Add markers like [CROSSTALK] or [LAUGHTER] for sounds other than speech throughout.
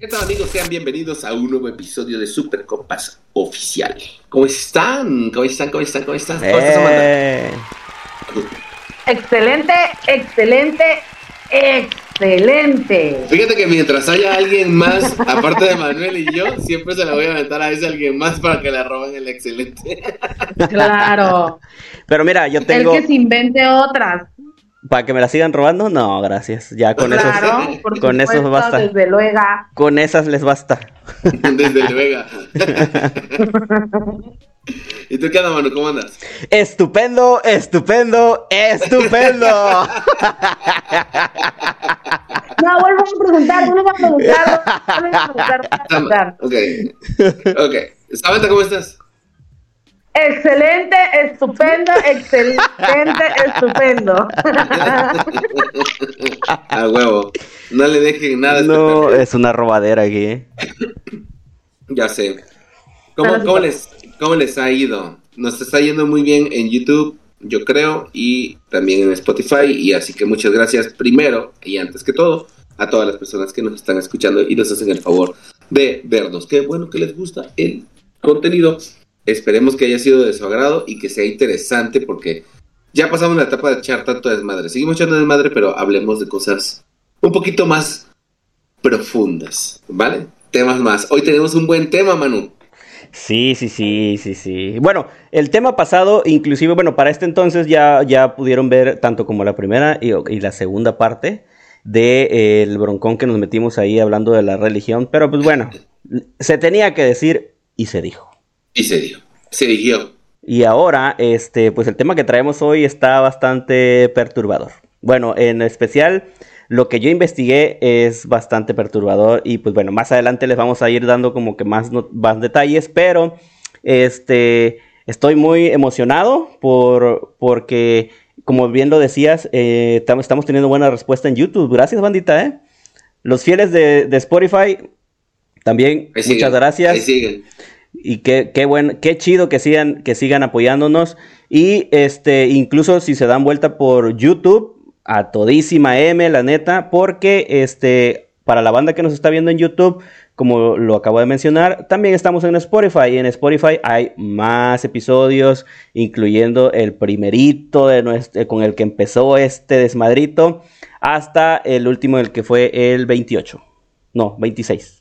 ¿Qué tal amigos? Sean bienvenidos a un nuevo episodio de Super Copas Oficial. ¿Cómo están? ¿Cómo están? ¿Cómo están? ¿Cómo están? ¿Cómo estás, Eh, Excelente, excelente, excelente. Fíjate que mientras haya alguien más, aparte de Manuel y yo, siempre se la voy a aventar a ese alguien más para que la roben el excelente. Claro. Pero mira, yo tengo. El que se invente otras. ¿Para que me la sigan robando? No, gracias. Ya con claro, esos. por con esos supuesto, basta. Desde luego. Con esas les basta. [LAUGHS] Desde Vega. ¿Y tú qué onda, Manu? ¿Cómo andas? Estupendo, estupendo, estupendo. No, vuelvo a preguntar, vuelvo a preguntar, vuelvo a preguntar, vuelvo a preguntar. Ok. Ok. Samantha, ¿cómo estás? Excelente, estupendo, [LAUGHS] excelente, estupendo. A huevo. No le dejen nada. este No, es una robadera aquí. ¿eh? Ya sé. ¿Cómo, cómo les, ¿Cómo les ha ido? Nos está yendo muy bien en YouTube, yo creo, y también en Spotify. Y así que muchas gracias primero y antes que todo a todas las personas que nos están escuchando y nos hacen el favor de vernos. Qué bueno que les gusta el contenido. Esperemos que haya sido de su agrado y que sea interesante porque ya pasamos la etapa de echar tanto desmadre. Seguimos echando desmadre, pero hablemos de cosas un poquito más profundas, ¿vale? Temas más. Hoy tenemos un buen tema, Manu. Sí, sí, sí, sí, sí. Bueno, el tema pasado, inclusive, bueno, para este entonces ya, ya pudieron ver tanto como la primera y, la segunda parte del de, eh, broncón que nos metimos ahí hablando de la religión, pero pues bueno, se tenía que decir y se dijo. Y se dio, se dijo. Y ahora, este, pues el tema que traemos hoy está bastante perturbador. Bueno, en especial lo que yo investigué es bastante perturbador y pues bueno, más adelante les vamos a ir dando como que más, no, más detalles, pero este, estoy muy emocionado por, porque, como bien lo decías, eh, estamos teniendo buena respuesta en YouTube. Gracias, bandita, ¿eh? Los fieles de, de Spotify, también, Ahí siguen, muchas gracias. Ahí siguen. Y qué, qué, qué chido que sigan, que sigan apoyándonos. Y este, incluso si se dan vuelta por YouTube, a todísima M, la neta, porque este, para la banda que nos está viendo en YouTube, como lo acabo de mencionar, también estamos en Spotify. Y en Spotify hay más episodios, incluyendo el primerito de nuestro, con el que empezó este desmadrito, hasta el último, el que fue el 28. No, 26.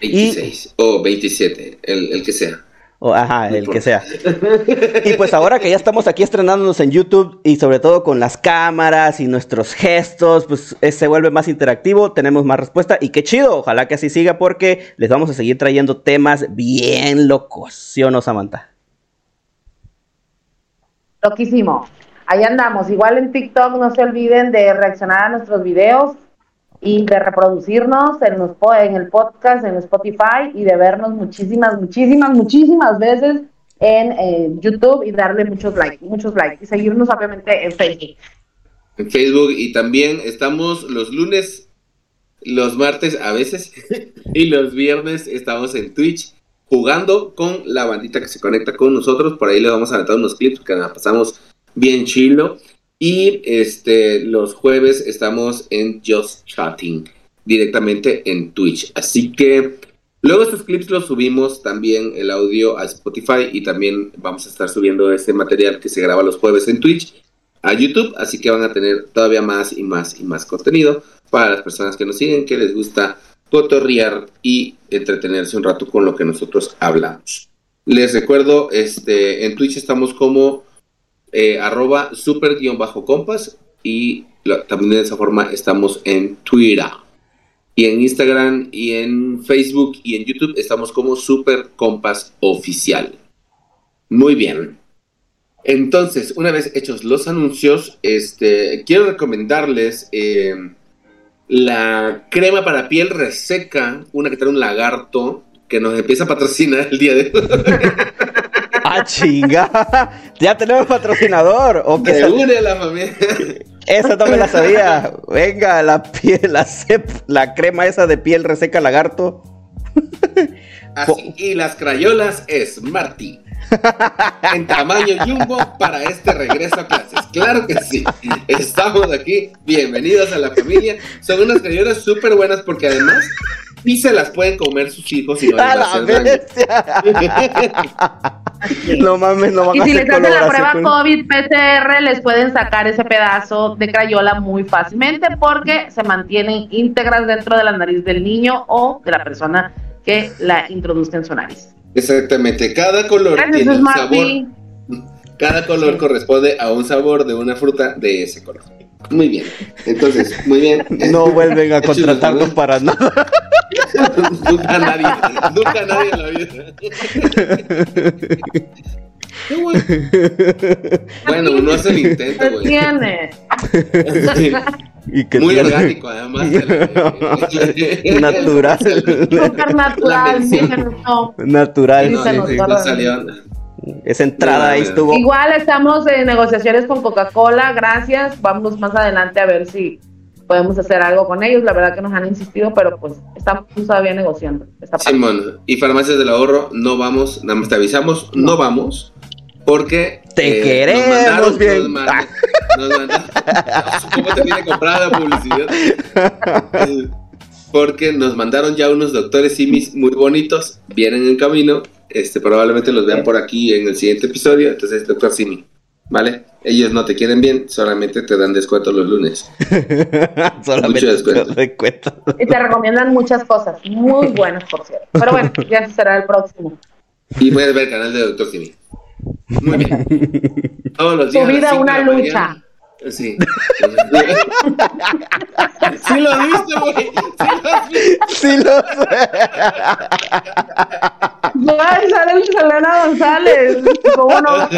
26 y... o 27, el, el que sea. Oh, ajá, el que sea. Y pues ahora que ya estamos aquí estrenándonos en YouTube y sobre todo con las cámaras y nuestros gestos, pues se vuelve más interactivo, tenemos más respuesta y qué chido, ojalá que así siga porque les vamos a seguir trayendo temas bien locos, ¿sí o no, Samantha? Loquísimo. Ahí andamos. Igual en TikTok no se olviden de reaccionar a nuestros videos y de reproducirnos en, los, en el podcast, en Spotify y de vernos muchísimas, muchísimas, muchísimas veces en eh, YouTube y darle muchos likes, muchos likes y seguirnos obviamente en Facebook. En Facebook y también estamos los lunes, los martes a veces [LAUGHS] y los viernes estamos en Twitch jugando con la bandita que se conecta con nosotros. Por ahí le vamos a meter unos clips que nos pasamos bien chilo. Y este, los jueves estamos en Just Chatting directamente en Twitch. Así que luego estos clips los subimos también el audio a Spotify y también vamos a estar subiendo este material que se graba los jueves en Twitch a YouTube. Así que van a tener todavía más y más y más contenido para las personas que nos siguen, que les gusta cotorrear y entretenerse un rato con lo que nosotros hablamos. Les recuerdo, este, en Twitch estamos como eh, arroba super guion bajo compas y también de esa forma estamos en Twitter. Y en Instagram y en Facebook y en YouTube estamos como super compas oficial. Muy bien. Entonces una vez hechos los anuncios este quiero recomendarles eh, la crema para piel reseca una que trae un lagarto que nos empieza a patrocinar el día de hoy [LAUGHS] ¡Ah, chinga! Ya tenemos patrocinador. ¿o Se une la familia. Esa no me la sabía. Venga, la piel, la, cep, la crema esa de piel reseca lagarto. Así, y las crayolas Smarty. en tamaño jumbo para este regreso a clases. Claro que sí. Estamos aquí. Bienvenidos a la familia. Son unas crayolas súper buenas porque además sí se las pueden comer sus hijos y no les ¡A la no mames, no van Y a si les hacen la prueba con- COVID PCR, les pueden sacar ese pedazo de crayola muy fácilmente porque se mantienen íntegras dentro de la nariz del niño o de la persona que la introduzca en su nariz. Exactamente, cada color Gracias, tiene un sabor. Cada color Sí. corresponde a un sabor de una fruta de ese color. Muy bien. Entonces, muy bien. [LAUGHS] No vuelven a contratarnos para nada. [LAUGHS] nunca nadie, nunca nadie en la vida. Qué bueno. Bueno, uno hace el intento, ¿Qué güey. tiene? y que Muy tiene- orgánico, además. [LAUGHS] Natural. Súper natural, no. Natural. No, no la- salió. Esa entrada ahí estuvo. Igual estamos en negociaciones con Coca-Cola, gracias. Vamos más adelante a ver si podemos hacer algo con ellos. La verdad que nos han insistido, pero pues estamos todavía negociando. Simón, y Farmacias del Ahorro, no vamos, nada más te avisamos, no vamos, porque... Te eh, queremos nos mandaron- bien. Nos mandaron, [LAUGHS] nos mandaron- ¿Cómo te comprada la publicidad? [LAUGHS] Porque nos mandaron ya unos doctores simis muy bonitos, vienen en camino, este probablemente los vean por aquí en el siguiente episodio, entonces doctor simi, ¿vale? Ellos no te quieren bien, solamente te dan descuento los lunes. [LAUGHS] Solamente Mucho descuento. te cuento. Y te recomiendan muchas cosas, muy buenas, por cierto. Pero bueno, ya será el próximo. Y puedes ver el canal de doctor simi. Muy bien. [LAUGHS] Todos los Tu días. vida una lucha. mañana. Sí. [LAUGHS] sí lo viste, güey. Sí lo sé. Ay, sale Selena González. ¿Cómo no?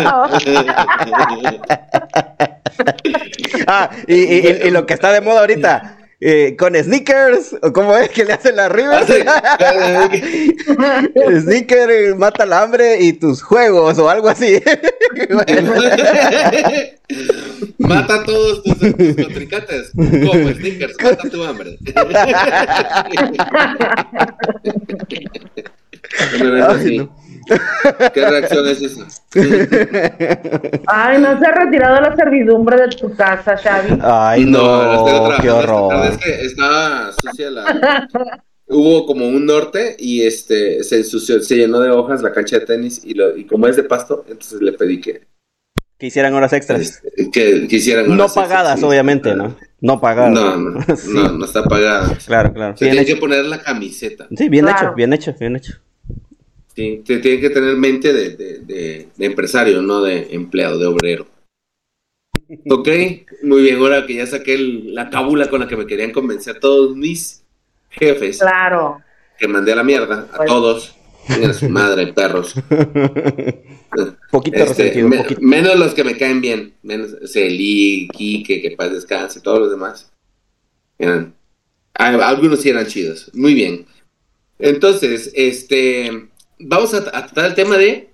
Ah, y, y- y- y lo que está de moda ahorita. Eh, con sneakers, o cómo es que le hacen la arriba. [LAUGHS] Sneaker eh, mata el hambre y tus juegos o algo así. [LAUGHS] Mata a todos tus, tus contrincantes. Como sneakers, mata tu hambre. [LAUGHS] Ay, sí. no. ¿Qué reacción es esa? Ay, no se ha retirado la servidumbre de tu casa, Xavi. Ay, no, estoy trabajando qué horror. Es que estaba sucia la. Hubo como un norte y este se ensució, se llenó de hojas la cancha de tenis y, lo, y como es de pasto, entonces le pedí que, Que hicieran horas extras. este, que, que hicieran No horas extras, pagadas, sí. obviamente, ¿no? No pagadas. No, no, [LAUGHS] Sí. no, no está pagada. Claro, claro. Se Bien tiene que poner la camiseta. Sí, bien Claro. hecho, bien hecho, bien hecho. Sí, te tiene que tener mente de, de- de- de empresario, no de empleado, de obrero. [LAUGHS] Ok, muy bien, ahora que ya saqué el- la cábula con la que me querían convencer todos mis jefes, Claro. que mandé a la mierda, a Pues. todos, a su madre, perros. [LAUGHS] Poquito Este, resentido, me- poquito. menos los que me caen bien, menos Celi, Quique, que paz descanse, todos los demás. Eran- algunos sí eran chidos, muy bien. Entonces, este, vamos a, a tratar el tema de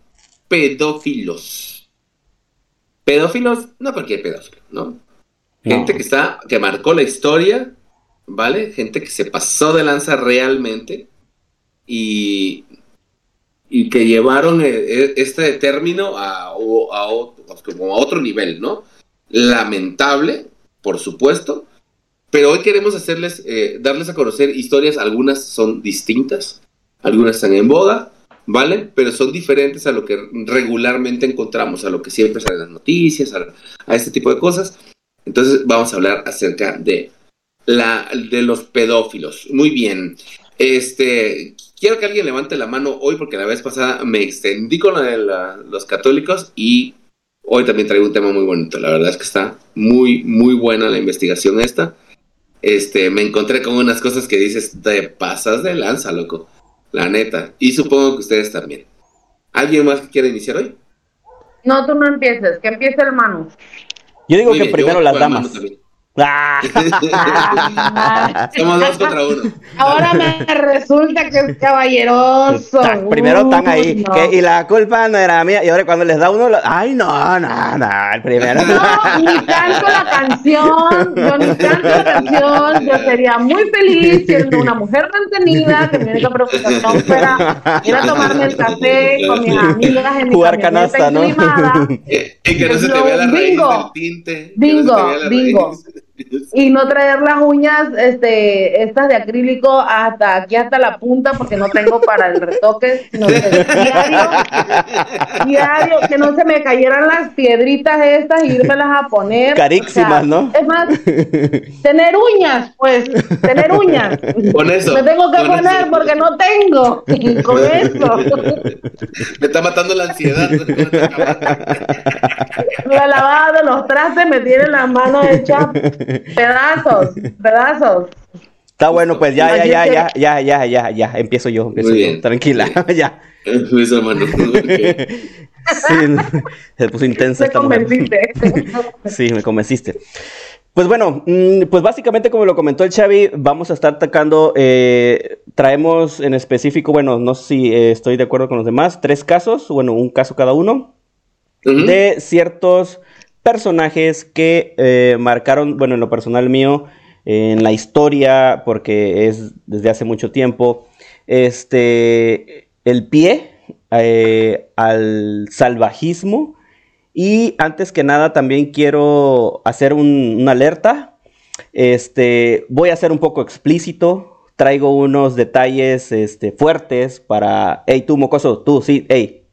pedófilos. Pedófilos, no cualquier pedófilo, ¿no? Gente No. que está, que marcó la historia, ¿vale? Gente que se pasó de lanza realmente y, y que llevaron eh, eh, este término a, a o- como a otro nivel, ¿no? Lamentable, por supuesto, pero hoy queremos hacerles, eh, darles a conocer historias, algunas son distintas, algunas están en boga, ¿vale? Pero son diferentes a lo que regularmente encontramos, a lo que siempre sale en las noticias, a, este tipo de cosas. Entonces vamos a hablar acerca de la de los pedófilos. Muy bien. Este, quiero que alguien levante la mano hoy porque la vez pasada me extendí con la de la- los católicos y hoy también traigo un tema muy bonito. La verdad es que está muy muy buena la investigación esta. Este, me encontré con unas cosas que dices, te pasas de lanza, loco. La neta. Y supongo que ustedes también. ¿Alguien más que quiera iniciar hoy? No, tú no empieces, que empiece el Manu. Yo digo Muy que bien, primero las damas. Ah. [LAUGHS] Somos dos contra uno. Ahora me resulta que es caballeroso. Primero están ahí. No. que- y la culpa no era mía. Y ahora cuando les da uno, lo- ay, no, no, no. El primero. No, ni canto la canción, yo ni canto la canción, yo sería muy feliz siendo una mujer mantenida, que mi única preocupación fuera ir a tomarme el café con mis amigas en mi Jugar canasta, ¿no? Y [LAUGHS] que no se te vea la raíz Bingo. del tinte. que no se te Bingo, [LAUGHS] y no traer las uñas, este, estas de acrílico hasta aquí hasta la punta porque no tengo para el retoque, sino que diario, diario, que no se me cayeran las piedritas estas y irmelas a poner. Carísimas, ¿no? Es más, tener uñas, pues, tener uñas. Con eso. Me tengo que poner eso. porque no tengo. Con eso. Me está matando la ansiedad. La lavada de los trastes me tiene las manos hechas [LAUGHS] pedazos, pedazos. Está bueno, pues ya, ya, ya, ya, ya, ya, ya, ya, empiezo yo, empiezo Muy yo. bien. Tranquila, [LAUGHS] ya. Esa mano. [LAUGHS] Sí, se puso intensa Me esta mujer. convenciste. Sí, me convenciste. Pues bueno, mm, pues básicamente como lo comentó el Xavi, vamos a estar atacando, eh, traemos en específico, bueno, no sé si eh, estoy de acuerdo con los demás, tres casos, bueno, un caso cada uno, de ciertos personajes que eh, marcaron, bueno, en lo personal mío, en la historia, porque es desde hace mucho tiempo, este, el pie eh, al salvajismo. Y antes que nada, también quiero hacer un- una alerta. Este, voy a ser un poco explícito. Traigo unos detalles este, fuertes para. Hey, tú, mocoso, tú, sí, hey.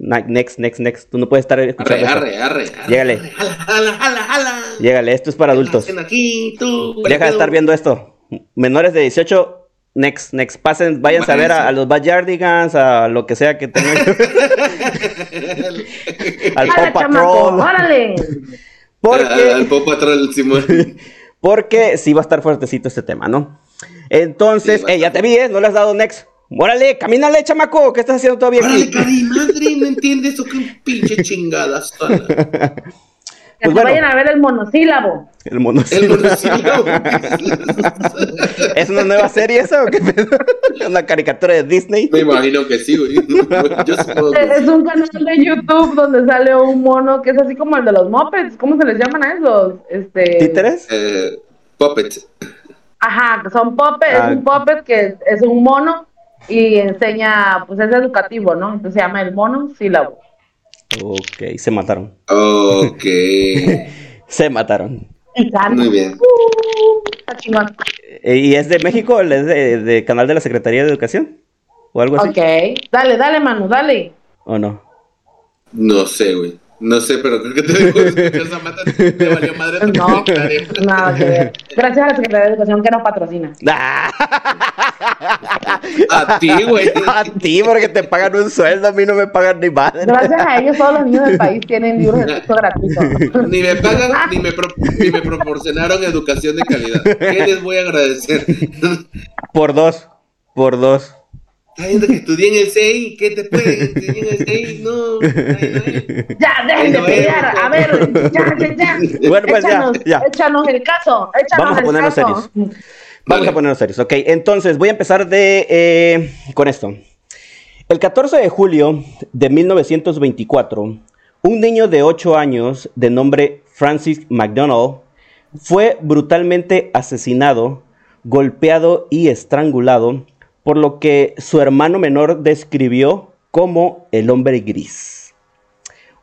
Next, next, next. Tú no puedes estar escuchando. Arre, esto. arre, arre. Llégale. Jala, jala, jala. Llégale, esto es para adultos. Aquí, tú. Deja de estar viendo esto. Menores de 18, next, next. Pasen, váyanse a ver a, a los Backyardigans, a lo que sea que tengan. [LAUGHS] al ¡Órale, Paw chamaco! Patrol. ¡Órale! Al Porque, Pop Patrol, Simón. [LAUGHS] porque sí va a estar fuertecito este tema, ¿no? Entonces, Sí, eh, ya te vi, ¿eh? No le has dado next. Órale, camínale, chamaco. ¿Qué estás haciendo todavía Órale, aquí? cari madre, no entiendes [LAUGHS] eso que pinche chingadas. Que Pues bueno. vayan a ver el monosílabo. El El monosílabo. [LAUGHS] ¿Es una nueva serie esa o qué pedo? [LAUGHS] ¿Una caricatura de Disney? Me imagino que sí, güey. Yo supongo que Es un canal de YouTube donde sale un mono que es así como el de los mopeds. ¿Cómo se les llaman a esos? Este... ¿Títeres? Eh, Puppet. Ajá, que son puppets, Ah. es un puppet que es un mono y enseña, pues es educativo, ¿no? Entonces se llama el mono sílabo. Ok, se mataron. Ok. [LAUGHS] Se mataron. Muy bien. Uh, está chingón. Eh, ¿Y es de México? ¿Es de, de canal de la Secretaría de Educación? ¿O algo así? Ok, dale, dale, Manu, dale. ¿O no? No sé, güey. No sé, pero creo que te dejo de escuchar esa mata. Te valió madre tu No, nada que ver. Gracias a la Secretaría de Educación que nos patrocina. [LAUGHS] A ti, güey. A ti, porque te pagan un sueldo, a mí no me pagan ni madre. Gracias a ellos todos los niños del país tienen libros de texto gratuitos. Ni me pagan, [LAUGHS] ni me, pro- ni me proporcionaron educación de calidad. ¿Qué les voy a agradecer? Por dos, por dos. Está viendo que estudié en el CEI. ¿Qué te puede? Estudié en el CEI. No. [LAUGHS] Ay, ay. Ya, dejen de pelear. A ver, ya, ya, ya. [LAUGHS] Bueno, pues ya, échanos, ya. échanos el caso. Échanos Vamos a el ponernos caso. serios. Vamos Vale. a ponernos serios, ok. Entonces, voy a empezar de eh, con esto. El 14 de julio de 1924, un niño de 8 años de nombre Francis McDonald fue brutalmente asesinado, golpeado y estrangulado por lo que su hermano menor describió como el hombre gris.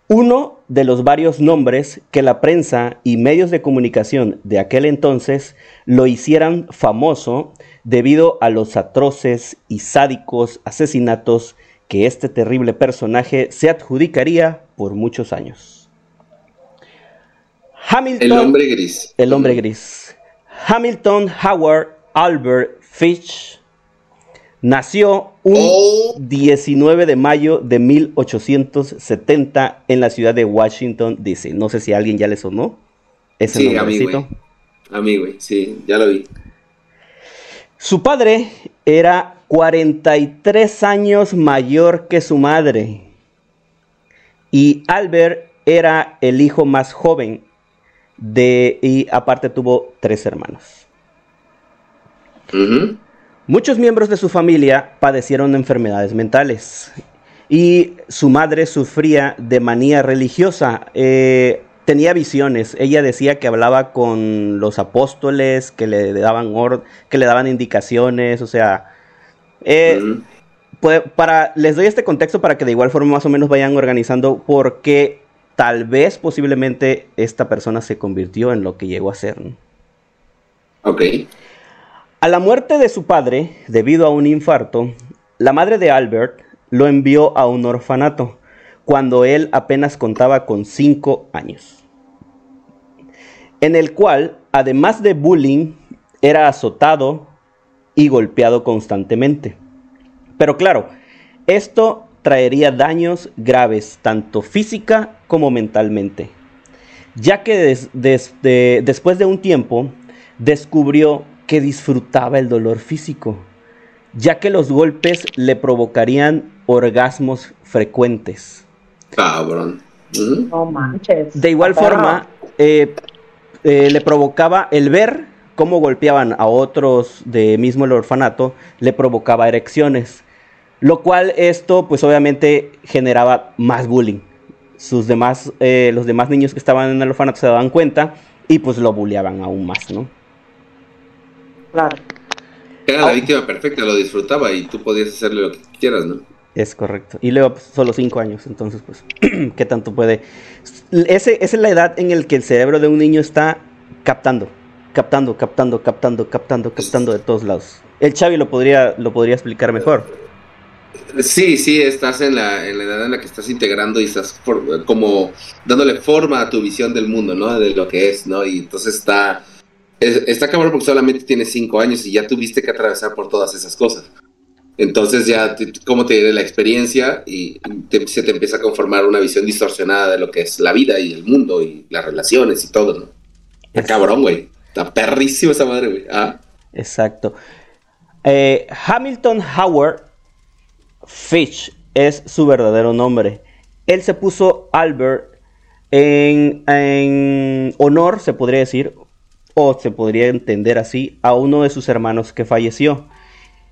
Uno de los varios nombres que la prensa y medios de comunicación de aquel entonces lo hicieran famoso debido a los atroces y sádicos asesinatos que este terrible personaje se adjudicaría por muchos años. Hamilton, El hombre gris. el hombre gris. Hamilton Howard Albert Fitch nació un Oh. 19 de mayo de 1870 en la ciudad de Washington, D.C. No sé si a alguien ya le sonó ese Sí, nombrecito. güey. A mí, güey. Sí, ya lo vi. Su padre era 43 años mayor que su madre. Y Albert era el hijo más joven de y aparte tuvo tres hermanos. Ujú. Muchos miembros de su familia padecieron enfermedades mentales y su madre sufría de manía religiosa. eh, tenía visiones. Ella decía que hablaba con los apóstoles, que le daban or- que le daban indicaciones, o sea, eh, para les doy este contexto para que de igual forma más o menos vayan organizando por qué tal vez posiblemente esta persona se convirtió en lo que llegó a ser. ¿no? Ok. A la muerte de su padre, debido a un infarto, la madre de Albert lo envió a un orfanato cuando él apenas contaba con 5 años, en el cual, además de bullying, era azotado y golpeado constantemente. Pero claro, esto traería daños graves, tanto física como mentalmente, ya que después de un tiempo descubrió que disfrutaba el dolor físico, ya que los golpes le provocarían orgasmos frecuentes. Cabrón. No manches. De igual forma, eh, eh, le provocaba el ver cómo golpeaban a otros de mismo el orfanato, le provocaba erecciones. Lo cual esto, pues obviamente generaba más bullying. Sus demás, eh, los demás niños que estaban en el orfanato se daban cuenta y pues lo bulleaban aún más, ¿no? Claro. Era la víctima perfecta, lo disfrutaba y tú podías hacerle lo que quieras, ¿no? Es correcto. Y luego pues, solo cinco años, entonces pues, [CLEARS THROAT] ¿qué tanto puede? Ese, esa es la edad en la que el cerebro de un niño está captando, captando, captando, captando, captando, captando de todos lados. El Xavi lo podría, lo podría explicar mejor. Sí, sí, estás en la, en la edad en la que estás integrando y estás como dándole forma a tu visión del mundo, ¿no? De lo que es, ¿no? Y entonces está está cabrón porque solamente tienes cinco años y ya tuviste que atravesar por todas esas cosas. Entonces ya, ¿cómo te diré la experiencia? Y se te empieza a conformar una visión distorsionada de lo que es la vida y el mundo y las relaciones y todo, ¿no? Está cabrón, güey. Está perrísimo esa madre, güey. ¿Ah? Exacto. Eh, Hamilton Howard Fish es su verdadero nombre. Él se puso Albert en, en honor, se podría decir, o se podría entender así, a uno de sus hermanos que falleció.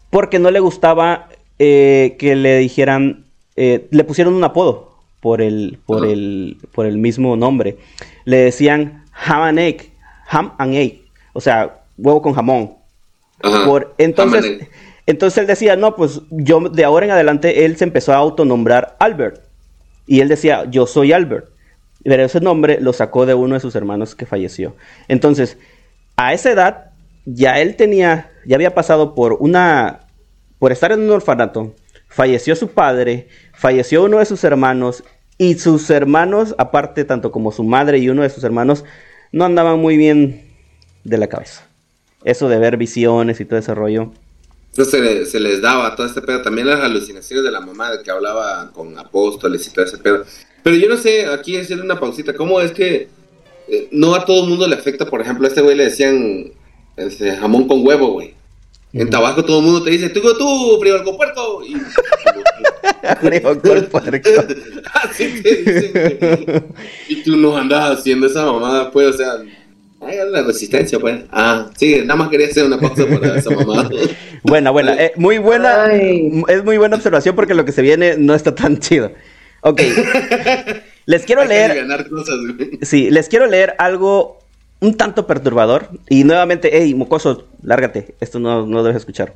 Porque no le gustaba eh, que le dijeran, eh, le pusieron un apodo por el, por, el, por el mismo nombre. Le decían ham and egg, ham and egg, o sea, huevo con jamón. Por, entonces, entonces él decía, no, pues yo de ahora en adelante él se empezó a autonombrar Albert. Y él decía, yo soy Albert. Pero ese nombre lo sacó de uno de sus hermanos que falleció. Entonces, a esa edad ya él tenía, ya había pasado por una, por estar en un orfanato, falleció su padre, falleció uno de sus hermanos y sus hermanos, aparte tanto como su madre y uno de sus hermanos, no andaban muy bien de la cabeza. Eso de ver visiones y todo ese rollo. Entonces se, les daba todo este pedo. También las alucinaciones de la mamá de que hablaba con apóstoles y todo ese pedo. Pero yo no sé, aquí hacerle una pausita, ¿cómo es que eh, no a todo el mundo le afecta, por ejemplo, a este güey le decían este, jamón con huevo, güey. En Tabasco todo el mundo te dice, tú, tú, frío al puerto. Y, [LAUGHS] frío puerto. Así te dicen, Y tú no andas haciendo esa mamada, pues, o sea, hay la resistencia, pues. Ah, sí, nada más quería hacer una pausa para esa mamada. [LAUGHS] buena, buena. Eh, muy buena. Es muy buena observación porque lo que se viene no está tan chido. Ok. [LAUGHS] Les quiero leer. Sí, les quiero leer algo un tanto perturbador. Y nuevamente, hey, mocoso, lárgate. Esto no, no debes escuchar.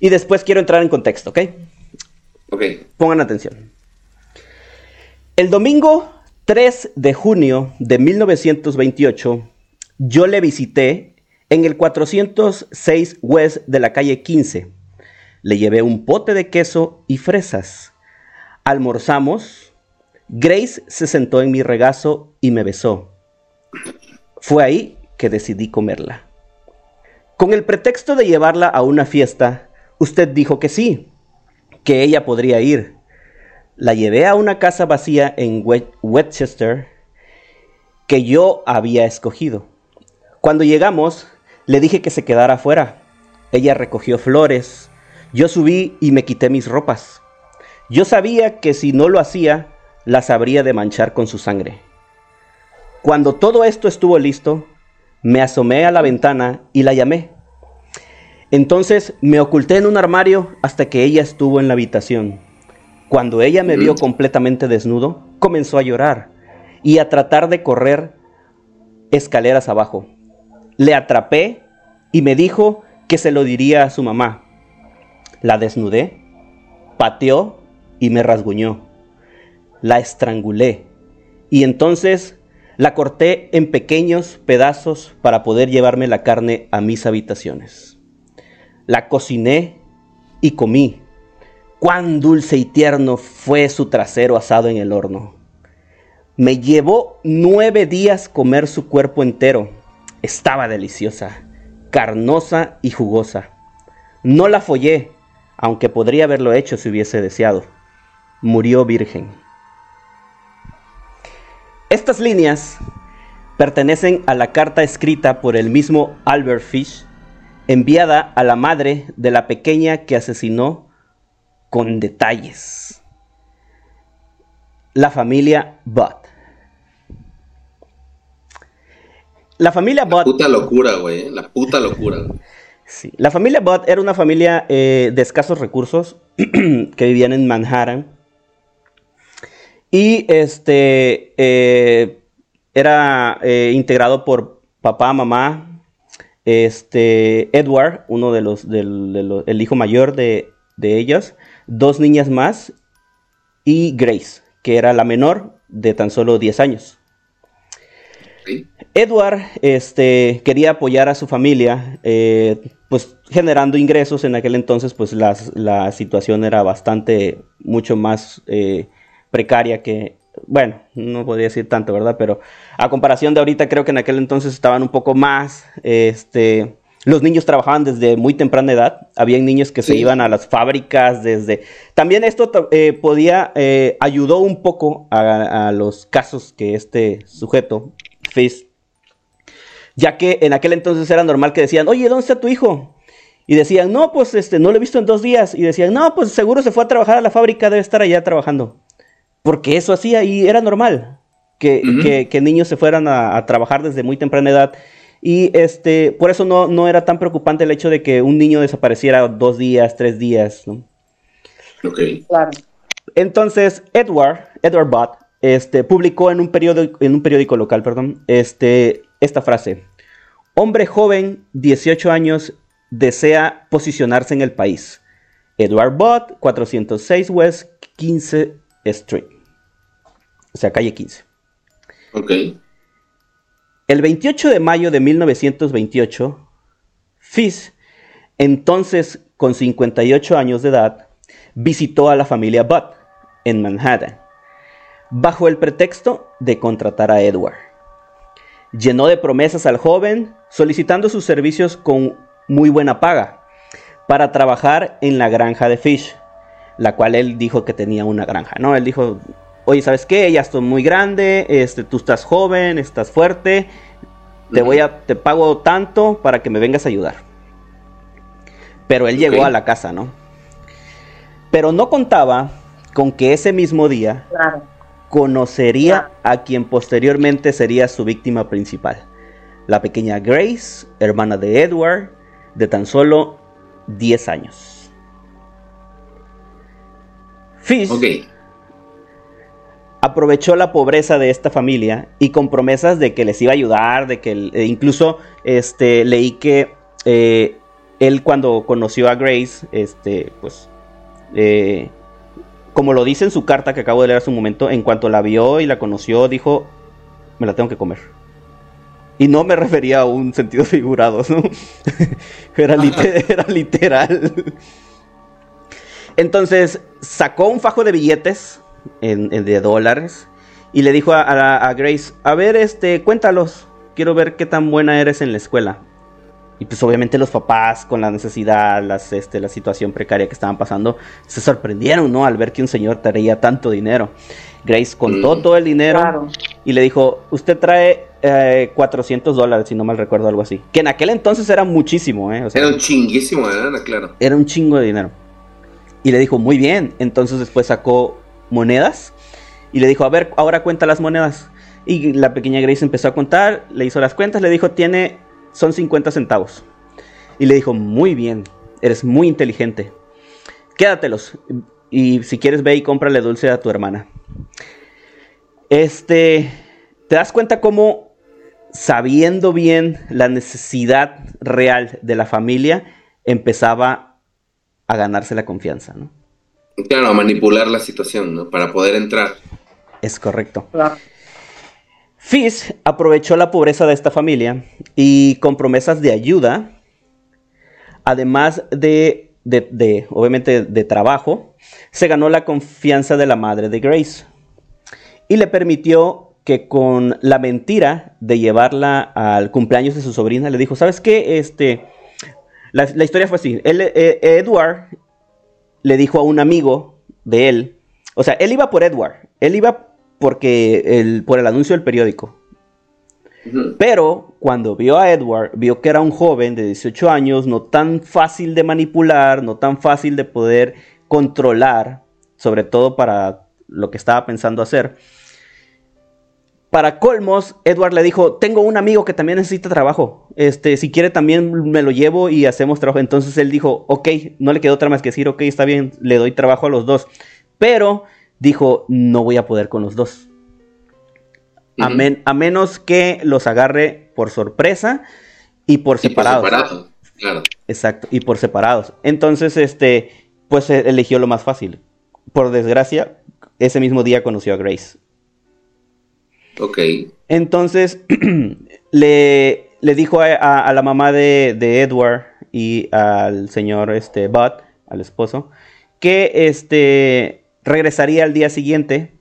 Y después quiero entrar en contexto, ¿ok? Ok. Pongan atención. El domingo 3 de junio de 1928, yo le visité en el 406 West de la calle 15. Le llevé un pote de queso y fresas. Almorzamos Grace se sentó en mi regazo y me besó. Fue ahí que decidí comerla. Con el pretexto de llevarla a una fiesta, usted dijo que sí, que ella podría ir. La llevé a una casa vacía en Westchester que yo había escogido. Cuando llegamos, le dije que se quedara afuera. Ella recogió flores. Yo subí y me quité mis ropas. Yo sabía que si no lo hacía, las habría de manchar con su sangre. Cuando todo esto estuvo listo, me asomé a la ventana y la llamé. Entonces me oculté en un armario hasta que ella estuvo en la habitación. Cuando ella me vio completamente desnudo, comenzó a llorar y a tratar de correr escaleras abajo. Le atrapé y me dijo que se lo diría a su mamá. La desnudé, pateó y me rasguñó la estrangulé. Y entonces La corté en pequeños pedazos para poder llevarme la carne a mis habitaciones. La cociné y comí. Cuán dulce y tierno fue su trasero asado en el horno. Me llevó nueve días comer su cuerpo entero. Estaba deliciosa, carnosa y jugosa. No la follé, aunque podría haberlo hecho si hubiese deseado. Murió virgen. Estas líneas pertenecen a la carta escrita por el mismo Albert Fish, enviada a la madre de la pequeña que asesinó con detalles. La familia Butt. La familia Butt. La puta locura, güey. ¿eh? La puta locura. Sí. La familia Butt era una familia eh, de escasos recursos [CLEARS THROAT] que vivían en Manhattan. Y este eh, era eh, integrado por papá, mamá, este Edward, uno de los, del, de los el hijo mayor de, de ellos, dos niñas más y Grace, que era la menor de tan solo 10 años. Sí. Edward este, quería apoyar a su familia, eh, pues generando ingresos. En aquel entonces, pues las- la situación era bastante, mucho más eh, precaria que, bueno, no podría decir tanto, ¿verdad? Pero a comparación de ahorita, creo que en aquel entonces estaban un poco más, este, los niños trabajaban desde muy temprana edad. Habían niños que se iban a las fábricas desde... También esto to- eh, podía, eh, ayudó un poco a, a los casos que este sujeto, Fizz, ya que en aquel entonces era normal que decían, oye, ¿dónde está tu hijo? Y decían, no, pues este, no lo he visto en dos días. Y decían, no, pues seguro se fue a trabajar a la fábrica, debe estar allá trabajando. Porque eso hacía y era normal que, que- que niños se fueran a, a trabajar desde muy temprana edad. Y este, por eso no, no era tan preocupante el hecho de que un niño desapareciera dos días, tres días, ¿no? Ok. Claro. Entonces, Edward, Edward Bott, este, publicó en un, periódico, en un periódico local, perdón, este, esta frase. Hombre joven, 18 años, desea posicionarse en el país. Edward Bott, 406 West 15 Street. O sea, calle 15. Ok. El 28 de mayo de 1928, Fish, entonces con 58 años de edad, visitó a la familia Butt en Manhattan, bajo el pretexto de contratar a Edward. Llenó de promesas al joven, solicitando sus servicios con muy buena paga para trabajar en la granja de Fish, la cual él dijo que tenía una granja, ¿no? Él dijo, oye, ¿sabes qué? Ya estoy muy grande, este, tú estás joven, estás fuerte, te voy a, te pago tanto para que me vengas a ayudar. Pero él llegó a la casa, ¿no? Pero no contaba con que ese mismo día Claro. conocería a quien posteriormente sería su víctima principal, la pequeña Grace, hermana de Edward, de tan solo 10 años. Fish Ok. Aprovechó la pobreza de esta familia y con promesas de que les iba a ayudar, de que e incluso este, leí que eh, él cuando conoció a Grace, este, pues, eh, como lo dice en su carta que acabo de leer hace un momento, en cuanto la vio y la conoció, dijo, me la tengo que comer. Y no me refería a un sentido figurado, ¿no? [LAUGHS] [LAUGHS] era literal. Entonces sacó un fajo de billetes en- en- de dólares y le dijo a, a- a Grace, a ver, este, cuéntalos, quiero ver qué tan buena eres en la escuela. Y pues obviamente los papás con la necesidad, las, este, la situación precaria que estaban pasando, se sorprendieron, ¿no? Al ver que un señor traía tanto dinero. Grace contó Mm. todo el dinero Claro. y le dijo, usted trae eh, 400 dólares, si no mal recuerdo, algo así. Que en aquel entonces era muchísimo, ¿eh? O sea, Era un chinguísimo de lana, claro. era un chingo de dinero. Y le dijo, muy bien. Entonces después sacó monedas y le dijo, a ver, ahora cuenta las monedas. Y la pequeña Grace empezó a contar, le hizo las cuentas, le dijo, tiene, son 50 centavos. Y le dijo, muy bien, eres muy inteligente. Quédatelos. Y si quieres ve y cómprale dulce a tu hermana. Este, ¿te das cuenta cómo sabiendo bien la necesidad real de la familia, empezaba a ganarse la confianza, ¿no? Claro, a manipular la situación, ¿no? Para poder entrar. Es correcto. Claro. Fish aprovechó la pobreza de esta familia y con promesas de ayuda, además de, de, obviamente, de trabajo, se ganó la confianza de la madre de Grace y le permitió que con la mentira de llevarla al cumpleaños de su sobrina, le dijo, ¿sabes qué? Este, la, historia fue así. Eh, Edward le dijo a un amigo de él, o sea, él iba por Edward, él iba porque el, por el anuncio del periódico. Pero cuando vio a Edward, vio que era un joven de 18 años, no tan fácil de manipular, no tan fácil de poder controlar, sobre todo para lo que estaba pensando hacer. Para colmos, Edward le dijo, tengo un amigo que también necesita trabajo. Este, si quiere también me lo llevo y hacemos trabajo. Entonces él dijo, ok, no le quedó otra más que decir, ok, está bien, le doy trabajo a los dos. Pero dijo, no voy a poder con los dos. a, menos que los agarre por sorpresa y por separados. claro. Exacto, y por separados. Entonces, este, pues eligió lo más fácil. Por desgracia, ese mismo día conoció a Grace. Ok. Entonces, [CLEARS THROAT] le, le, dijo a, la mamá de, de, Edward y al señor este, Bud, al esposo, que este, regresaría al día siguiente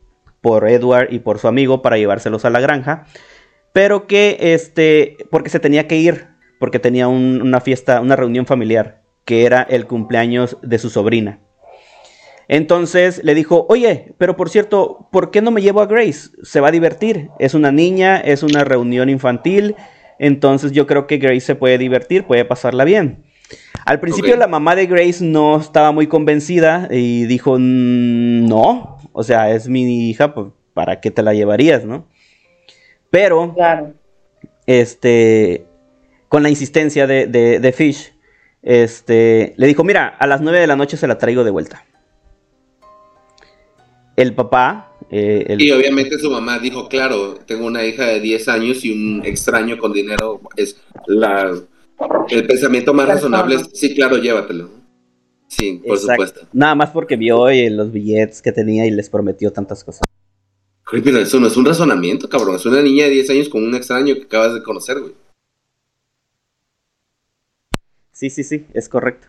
por Edward y por su amigo para llevárselos a la granja, pero que este, porque se tenía que ir, porque tenía una fiesta, una reunión familiar, que era el cumpleaños de su sobrina. Entonces le dijo, oye, pero por cierto, ¿por qué no me llevo a Grace? Se va a divertir. Es una niña, es una reunión infantil. Entonces yo creo que Grace se puede divertir, puede pasarla bien. Al principio la mamá de Grace no estaba muy convencida y dijo, no, o sea, es mi hija, pues, ¿para qué te la llevarías, no? Pero, este, con la insistencia de, Fish, este, le dijo, mira, a las 9 de la noche se la traigo de vuelta. El papá... Eh, Y obviamente su mamá dijo, claro, tengo una hija de 10 años y un extraño con dinero es la el pensamiento más razonable es, sí, claro, llévatelo. Sí, por supuesto. Nada más porque vio los billetes que tenía y les prometió tantas cosas. Pero eso no es un razonamiento, cabrón. Es una niña de 10 años con un extraño que acabas de conocer, güey. Sí, sí, sí, es correcto.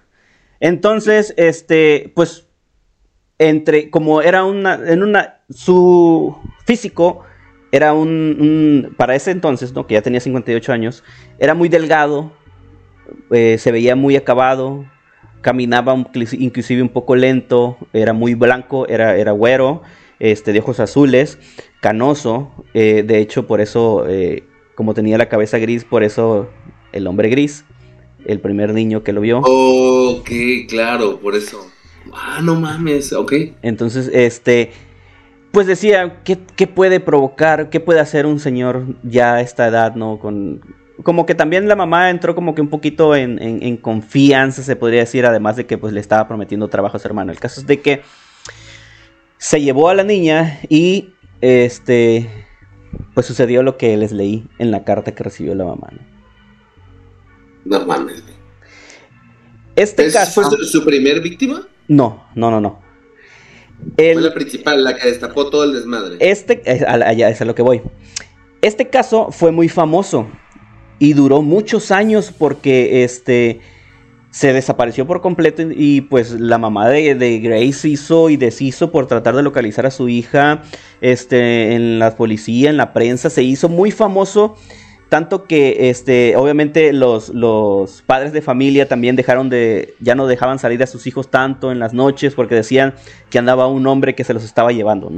Entonces, este, pues, entre, como era una, en una, su físico era un, un, para ese entonces, ¿no? Que ya tenía 58 años, era muy delgado, eh, se veía muy acabado, caminaba inclusive un poco lento, era muy blanco, era, era güero, este, de ojos azules, canoso, eh, de hecho por eso, eh, como tenía la cabeza gris, por eso el hombre gris, el primer niño que lo vio. Ok, claro, por eso. Ah, no mames, ok. Entonces, este, pues decía, ¿qué, ¿qué, puede provocar, qué puede hacer un señor ya a esta edad, ¿no? Con como que también la mamá entró como que un poquito en, confianza, se podría decir, además de que pues le estaba prometiendo trabajo a su hermano. El caso es de que se llevó a la niña y este pues sucedió lo que les leí en la carta que recibió la mamá. No, mames. Este caso fue su, primer víctima? No, no, no, no. fue la principal, la que destapó todo el desmadre. Este, allá es a lo que voy. Este caso fue muy famoso y duró muchos años porque este se desapareció por completo y pues la mamá de, Grace hizo y deshizo por tratar de localizar a su hija este en la policía, en la prensa, se hizo muy famoso tanto que este obviamente los, los padres de familia también dejaron de ya no dejaban salir a sus hijos tanto en las noches porque decían que andaba un hombre que se los estaba llevando,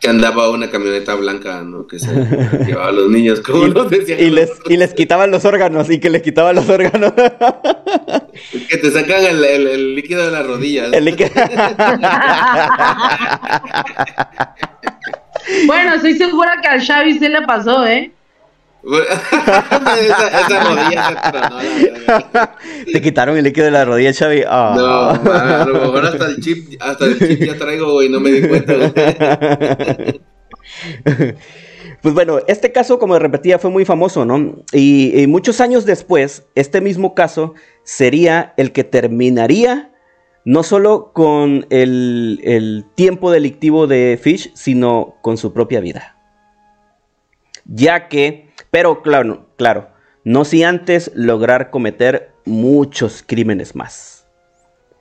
que andaba una camioneta blanca, ¿no? Que se [LAUGHS] llevaba a los niños, como y, Y les, y les quitaban los órganos, y que les quitaban los órganos. [LAUGHS] que te sacan el, líquido de las rodillas. El líquido. [LAUGHS] bueno, estoy segura que al Xavi se le pasó, ¿eh? Esa, rodilla Te quitaron el líquido de la rodilla, Xavi. Ah. No, a lo mejor hasta el chip, hasta el chip ya traigo, güey, no me di cuenta. [LAUGHS] Pues bueno, este caso, como repetía, fue muy famoso, ¿no? Y, muchos años después, este mismo caso sería el que terminaría no solo con el, el tiempo delictivo de Fish, sino con su propia vida. ya que, pero claro, claro, no si antes lograr cometer muchos crímenes más.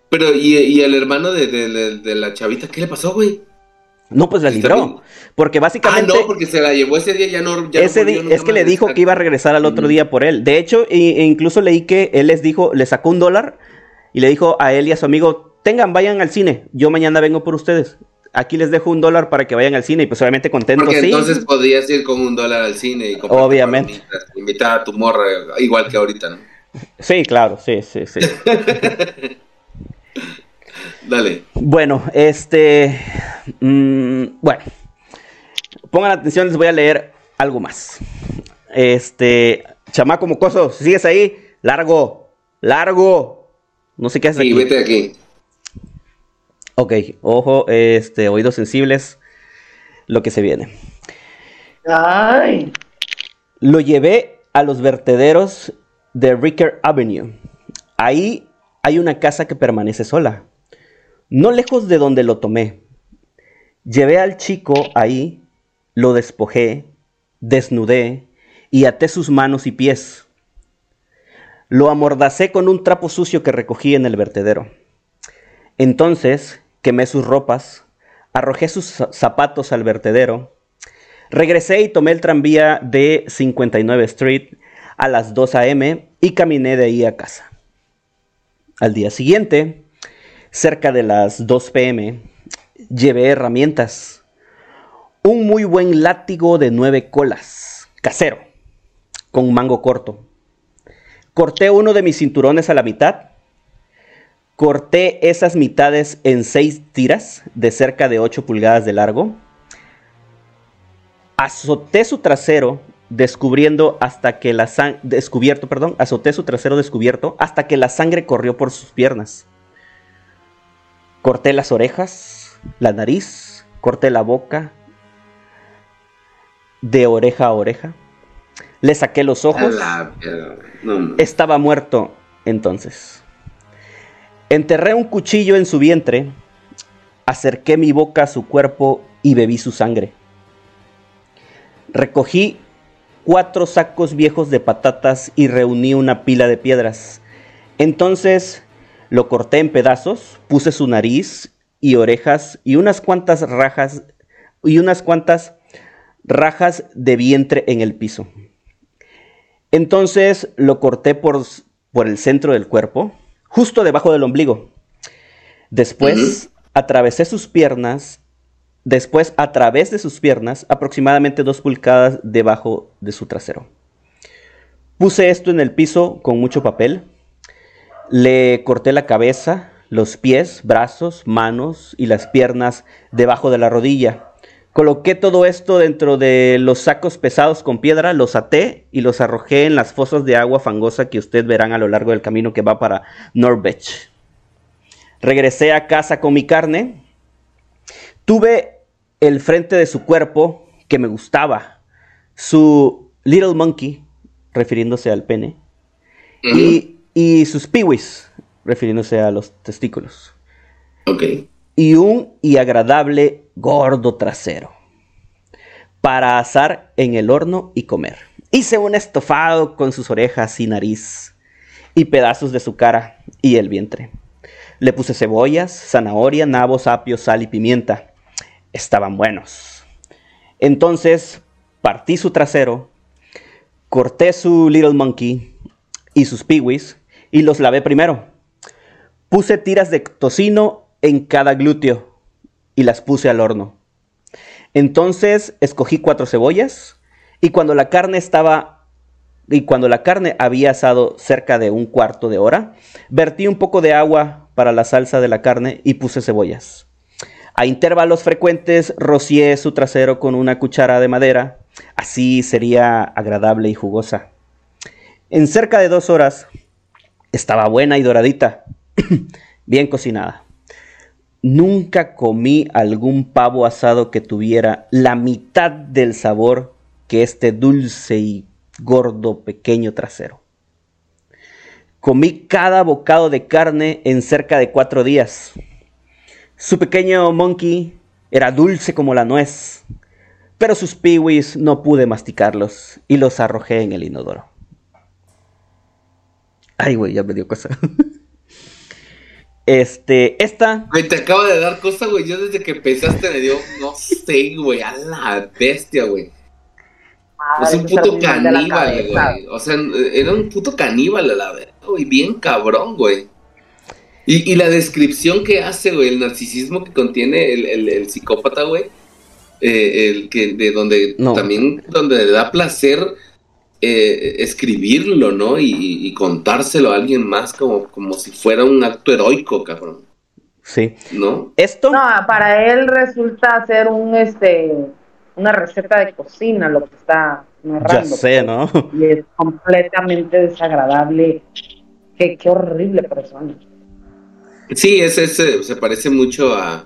Pero, ¿y, el hermano de, la chavita qué le pasó, güey? No, pues la libró. Porque básicamente. Ah, no, porque se la llevó ese día, ya no. ese día, es que le dijo que iba a regresar al otro día por él. De hecho, e incluso leí que él les dijo, le sacó un dólar y le dijo a él y a su amigo: tengan, vayan al cine. Yo mañana vengo por ustedes. Aquí les dejo un dólar para que vayan al cine y pues obviamente contentos. Porque entonces podrías ir con un dólar al cine y comprar Obviamente. Invitar a tu morra, igual que ahorita, ¿no? Sí, claro, sí, sí, sí. [LAUGHS] Dale. Bueno, este. Mm, bueno. Pongan atención, les voy a leer algo más. Este. Chamaco mocoso, ¿sigues ahí? Largo, largo. No sé qué haces sí, vete aquí. Ok, ojo, este, oídos sensibles. Lo que se viene. Ay. Lo llevé a los vertederos de Ricker Avenue. Ahí hay una casa que permanece sola no lejos de donde lo tomé. Llevé al chico ahí, lo despojé, desnudé y até sus manos y pies. Lo amordacé con un trapo sucio que recogí en el vertedero. Entonces quemé sus ropas, arrojé sus zapatos al vertedero, regresé y tomé el tranvía de 59 Street a las 2 a.m. y caminé de ahí a casa. Al día siguiente, cerca de las 2 pm, llevé herramientas. Un muy buen látigo de nueve colas, casero, con mango corto. Corté uno de mis cinturones a la mitad. Corté esas mitades en seis tiras de cerca de 8 pulgadas de largo. Azoté su trasero descubriendo hasta que la sangre descubierto, perdón, azoté su trasero descubierto hasta que la sangre corrió por sus piernas. Corté las orejas, la nariz, corté la boca de oreja a oreja. Le saqué los ojos. Estaba muerto entonces. Enterré un cuchillo en su vientre, acerqué mi boca a su cuerpo y bebí su sangre. Recogí cuatro sacos viejos de patatas y reuní una pila de piedras. Entonces lo corté en pedazos, puse su nariz y orejas y unas cuantas rajas y unas cuantas rajas de vientre en el piso. Entonces lo corté por, por el centro del cuerpo, justo debajo del ombligo. Después atravesé sus piernas, después a través de sus piernas, aproximadamente dos pulgadas debajo de su trasero. Puse esto en el piso con mucho papel le corté la cabeza, los pies, brazos, manos y las piernas debajo de la rodilla. Coloqué todo esto dentro de los sacos pesados con piedra, los até y los arrojé en las fosas de agua fangosa que ustedes verán a lo largo del camino que va para Norwich. Regresé a casa con mi carne. Tuve el frente de su cuerpo que me gustaba, su little monkey, refiriéndose al pene, y y sus piwis, refiriéndose a los testículos. Ok. Y un y agradable gordo trasero para asar en el horno y comer. Hice un estofado con sus orejas y nariz y pedazos de su cara y el vientre. Le puse cebollas, zanahoria, nabos, apio, sal y pimienta. Estaban buenos. Entonces partí su trasero, corté su little monkey y sus piwis y los lavé primero. Puse tiras de tocino en cada glúteo y las puse al horno. Entonces escogí cuatro cebollas y cuando la carne estaba y cuando la carne había asado cerca de un cuarto de hora, vertí un poco de agua para la salsa de la carne y puse cebollas. A intervalos frecuentes rocié su trasero con una cuchara de madera, así sería agradable y jugosa. En cerca de dos horas estaba buena y doradita, [CLEARS THROAT] bien cocinada. Nunca comí algún pavo asado que tuviera la mitad del sabor que este dulce y gordo pequeño trasero. Comí cada bocado de carne en cerca de cuatro días. Su pequeño monkey era dulce como la nuez. pero sus piwis no pude masticarlos y los arrojé en el inodoro. Ay, güey, ya me dio cosa. [LAUGHS] Este, esta. Güey, te acabo de dar cosa, güey. Yo desde que empezaste me dio, no sé, güey, a la bestia, güey. Es un puto caníbal, güey. O sea, era un puto caníbal a la vez, güey. Bien cabrón, güey. Y, y, la descripción que hace, güey, el narcisismo que contiene el, el, psicópata, güey. Eh, el que de donde también donde le da placer eh, escribirlo, ¿no? Y, contárselo a alguien más como, como si fuera un acto heroico, cabrón. Sí. ¿No? Esto. No, para él resulta ser un este una receta de cocina lo que está narrando. Ya sé, ¿no? Y es completamente desagradable. Qué, qué horrible persona. Sí, ese, ese se parece mucho a.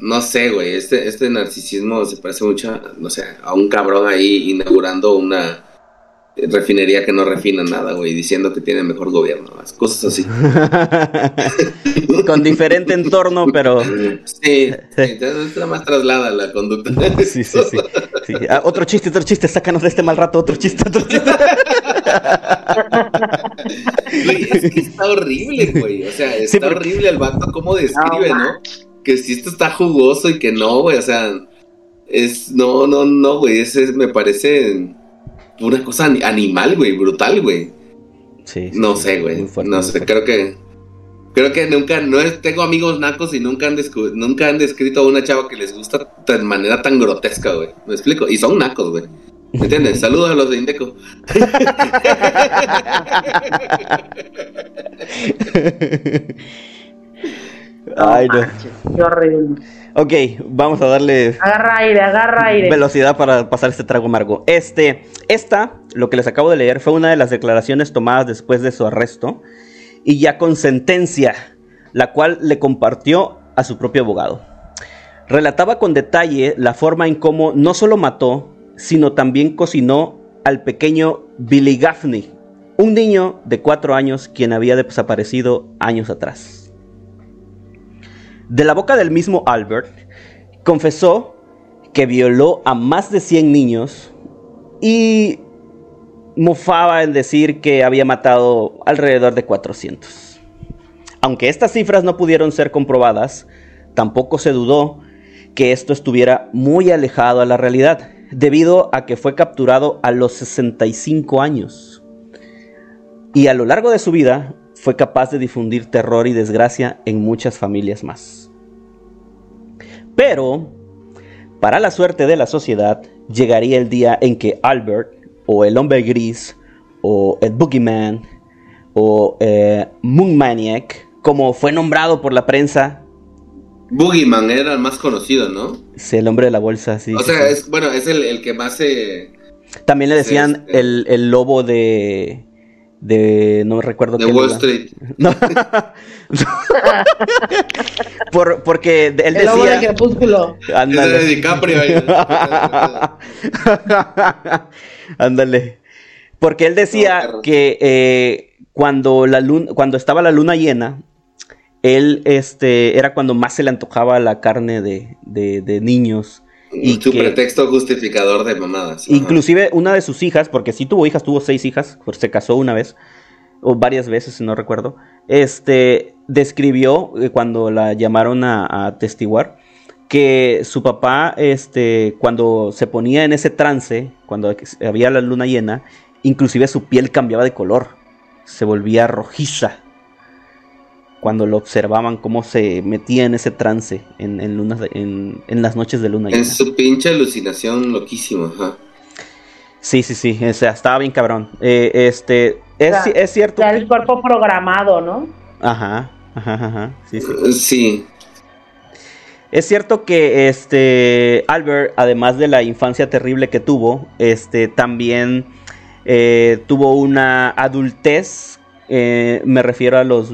No sé, güey. Este, este narcisismo se parece mucho, a, no sé, a un cabrón ahí inaugurando una refinería que no refina nada, güey, diciendo que tiene mejor gobierno, cosas así. [LAUGHS] Con diferente entorno, pero... Sí, sí, nada más traslada la conducta. Sí, sí, sí. Ah, otro chiste, otro chiste, sácanos de este mal rato, otro chiste, otro chiste. es que está horrible, güey, o sea, está horrible el vato cómo describe, ¿no? Que si esto está jugoso y que no, güey, o sea, es, no, no, no, güey, ese me parece una cosa animal, güey, brutal, güey. Sí, no sé, güey. No sé, creo que creo que nunca no tengo amigos nacos y nunca han nunca han descrito a una chava que les gusta de manera tan grotesca, güey. ¿Me explico? Y son nacos, güey. ¿Me entiendes? [LAUGHS] Saludos a los de Indeco. [LAUGHS] Ay, no. Qué horrible. Ok, vamos a darle. Agarra aire, agarra aire. Velocidad para pasar este trago amargo. Este, esta, lo que les acabo de leer, fue una de las declaraciones tomadas después de su arresto y ya con sentencia, la cual le compartió a su propio abogado. Relataba con detalle la forma en cómo no solo mató, sino también cocinó al pequeño Billy Gaffney, un niño de cuatro años quien había desaparecido años atrás. De la boca del mismo Albert, confesó que violó a más de 100 niños y mofaba en decir que había matado alrededor de 400. Aunque estas cifras no pudieron ser comprobadas, tampoco se dudó que esto estuviera muy alejado a la realidad, debido a que fue capturado a los 65 años. Y a lo largo de su vida fue capaz de difundir terror y desgracia en muchas familias más. Pero, para la suerte de la sociedad, llegaría el día en que Albert, o el hombre gris, o el Boogeyman, o eh, Moon Maniac, como fue nombrado por la prensa. Boogeyman era el más conocido, ¿no? Sí, el hombre de la bolsa, sí. O sea, es, bueno, es el, que más se... También le decían este el, el lobo de de no me recuerdo de Wall Street. [LAUGHS] [LAUGHS] Por, porque él el decía de crepúsculo. Ándale de DiCaprio [LAUGHS] ándale. Porque él decía que eh, cuando la luna cuando estaba la luna llena él este era cuando más se le antojaba la carne de, de, de niños y su pretexto justificador de mamadas. Inclusive una de sus hijas, porque sí tuvo hijas, tuvo seis hijas, pues se casó una vez, o varias veces, si no recuerdo, este, describió eh, cuando la llamaron a, a, testiguar que su papá, este, cuando se ponía en ese trance, cuando había la luna llena, inclusive su piel cambiaba de color, se volvía rojiza cuando lo observaban cómo se metía en ese trance en, en, en, las noches de luna llena. En su pinche alucinación loquísima, ajá. Sí, sí, sí, o sea, estaba bien cabrón. Eh, este, es, es cierto. el cuerpo programado, ¿no? Ajá, ajá, ajá, sí, sí. Uh, sí. Es cierto que este Albert, además de la infancia terrible que tuvo, este también eh, tuvo una adultez. Eh, me refiero a los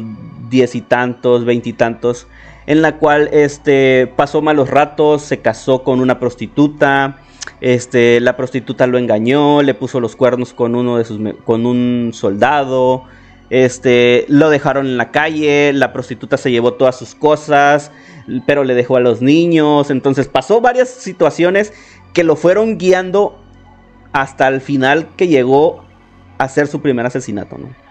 diez y tantos, veintitantos, en la cual este, pasó malos ratos, se casó con una prostituta, este, la prostituta lo engañó, le puso los cuernos con uno de sus, con un soldado, este, lo dejaron en la calle, la prostituta se llevó todas sus cosas, pero le dejó a los niños, entonces pasó varias situaciones que lo fueron guiando hasta el final que llegó a hacer su primer asesinato, ¿no?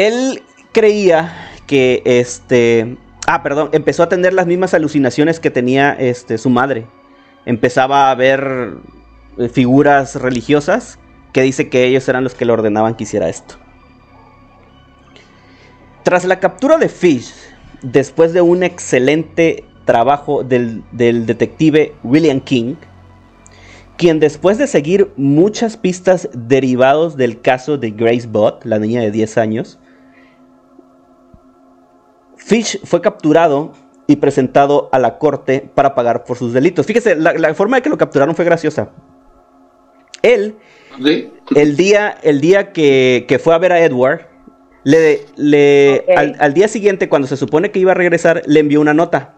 Él creía que este. Ah, perdón, empezó a tener las mismas alucinaciones que tenía este, su madre. Empezaba a ver eh, figuras religiosas que dice que ellos eran los que le ordenaban que hiciera esto. Tras la captura de Fish, después de un excelente trabajo del, del detective William King, quien después de seguir muchas pistas derivados del caso de Grace Bott, la niña de 10 años, Fish fue capturado y presentado a la corte para pagar por sus delitos. Fíjese, la, forma de que lo capturaron fue graciosa. Él, el día, el día que, fue a ver a Edward, le, le al, día siguiente, cuando se supone que iba a regresar, le envió una nota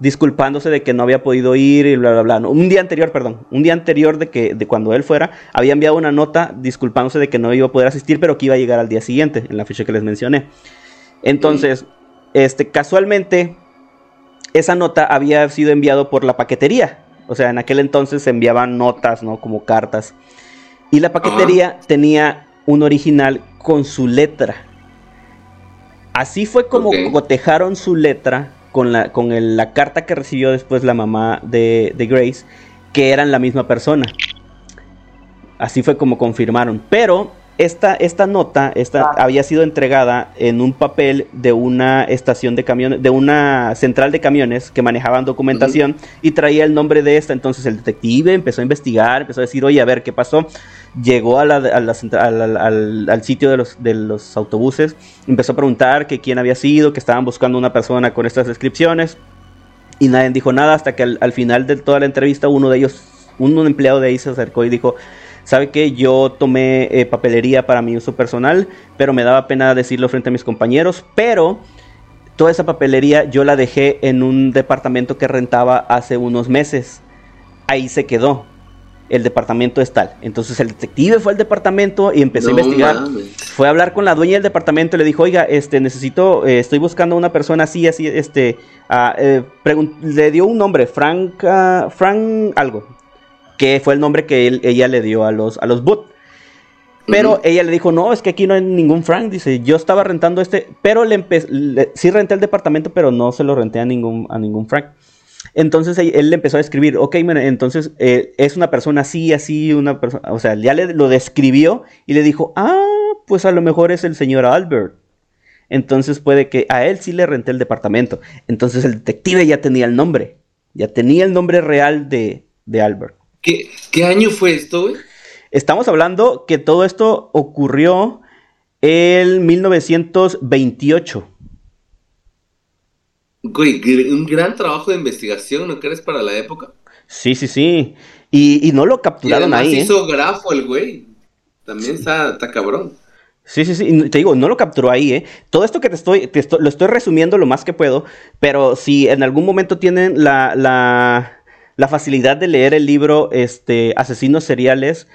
disculpándose de que no había podido ir y bla, bla, bla. un día anterior, perdón, un día anterior de que de cuando él fuera, había enviado una nota disculpándose de que no iba a poder asistir, pero que iba a llegar al día siguiente, en la fecha que les mencioné. Entonces, este, casualmente, esa nota había sido enviado por la paquetería. O sea, en aquel entonces se enviaban notas, ¿no? Como cartas. Y la paquetería tenía un original con su letra. Así fue como cotejaron su letra con, la, con la carta que recibió después la mamá de, de Grace, que eran la misma persona. Así fue como confirmaron. Pero esta, esta nota esta, había sido entregada en un papel de una estación de camiones, de una central de camiones que manejaban documentación y traía el nombre de esta. Entonces el detective empezó a investigar, empezó a decir, oye, a ver qué pasó. Llegó a la, al, sitio de los, de los autobuses, empezó a preguntar que quién había sido, que estaban buscando una persona con estas descripciones y nadie dijo nada hasta que al, final de toda la entrevista uno de ellos, un empleado de ahí se acercó y dijo, ¿sabe que Yo tomé eh, papelería para mi uso personal, pero me daba pena decirlo frente a mis compañeros, pero toda esa papelería yo la dejé en un departamento que rentaba hace unos meses. Ahí se quedó. El departamento es tal. Entonces el detective fue al departamento y empezó a investigar. Fue a hablar con la dueña del departamento y le dijo, oiga, este, necesito, eh, estoy buscando a una persona así, así, este, ah, eh, le dio un nombre, Frank, Frank algo que fue el nombre que ella le dio a los, a los boot. Pero ella le dijo, no, es que aquí no hay ningún Frank. Dice, yo estaba rentando este, pero le, sí renté el departamento, pero no se lo renté a ningún, a ningún Frank. Entonces él, le empezó a escribir, ok, entonces eh, es una persona así, así, una persona, o sea, ya le, lo describió y le dijo, ah, pues a lo mejor es el señor Albert. Entonces puede que a él sí le renté el departamento. Entonces el detective ya tenía el nombre, ya tenía el nombre real de, de Albert. ¿Qué, año fue esto, güey? Estamos hablando que todo esto ocurrió en 1928. Güey, un gran trabajo de investigación, ¿no crees, para la época? Sí, sí, sí. Y, no lo capturaron y ahí. ¿eh? hizo grafo el güey. También está, cabrón. Sí, sí, sí. Te digo, no lo capturó ahí, ¿eh? Todo esto que te estoy, te lo estoy resumiendo lo más que puedo, pero si en algún momento tienen la, la, la facilidad de leer el libro este, Asesinos Seriales.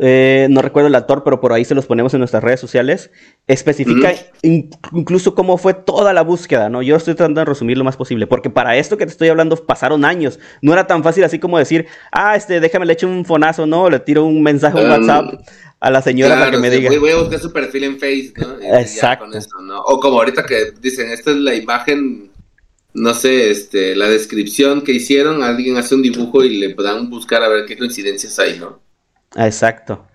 Eh, no recuerdo el autor, pero por ahí se los ponemos en nuestras redes sociales. Especifica incluso cómo fue toda la búsqueda, ¿no? Yo estoy tratando de resumir lo más posible, porque para esto que te estoy hablando pasaron años. No era tan fácil así como decir, ah, este, déjame le echo un fonazo, ¿no? Le tiro un mensaje en WhatsApp a la señora para que me diga. Voy, a buscar su perfil en Facebook, ¿no? Exacto. O como ahorita que dicen, esta es la imagen no sé, este, la descripción que hicieron, alguien hace un dibujo y le puedan buscar a ver qué coincidencias hay, ¿no? Exacto.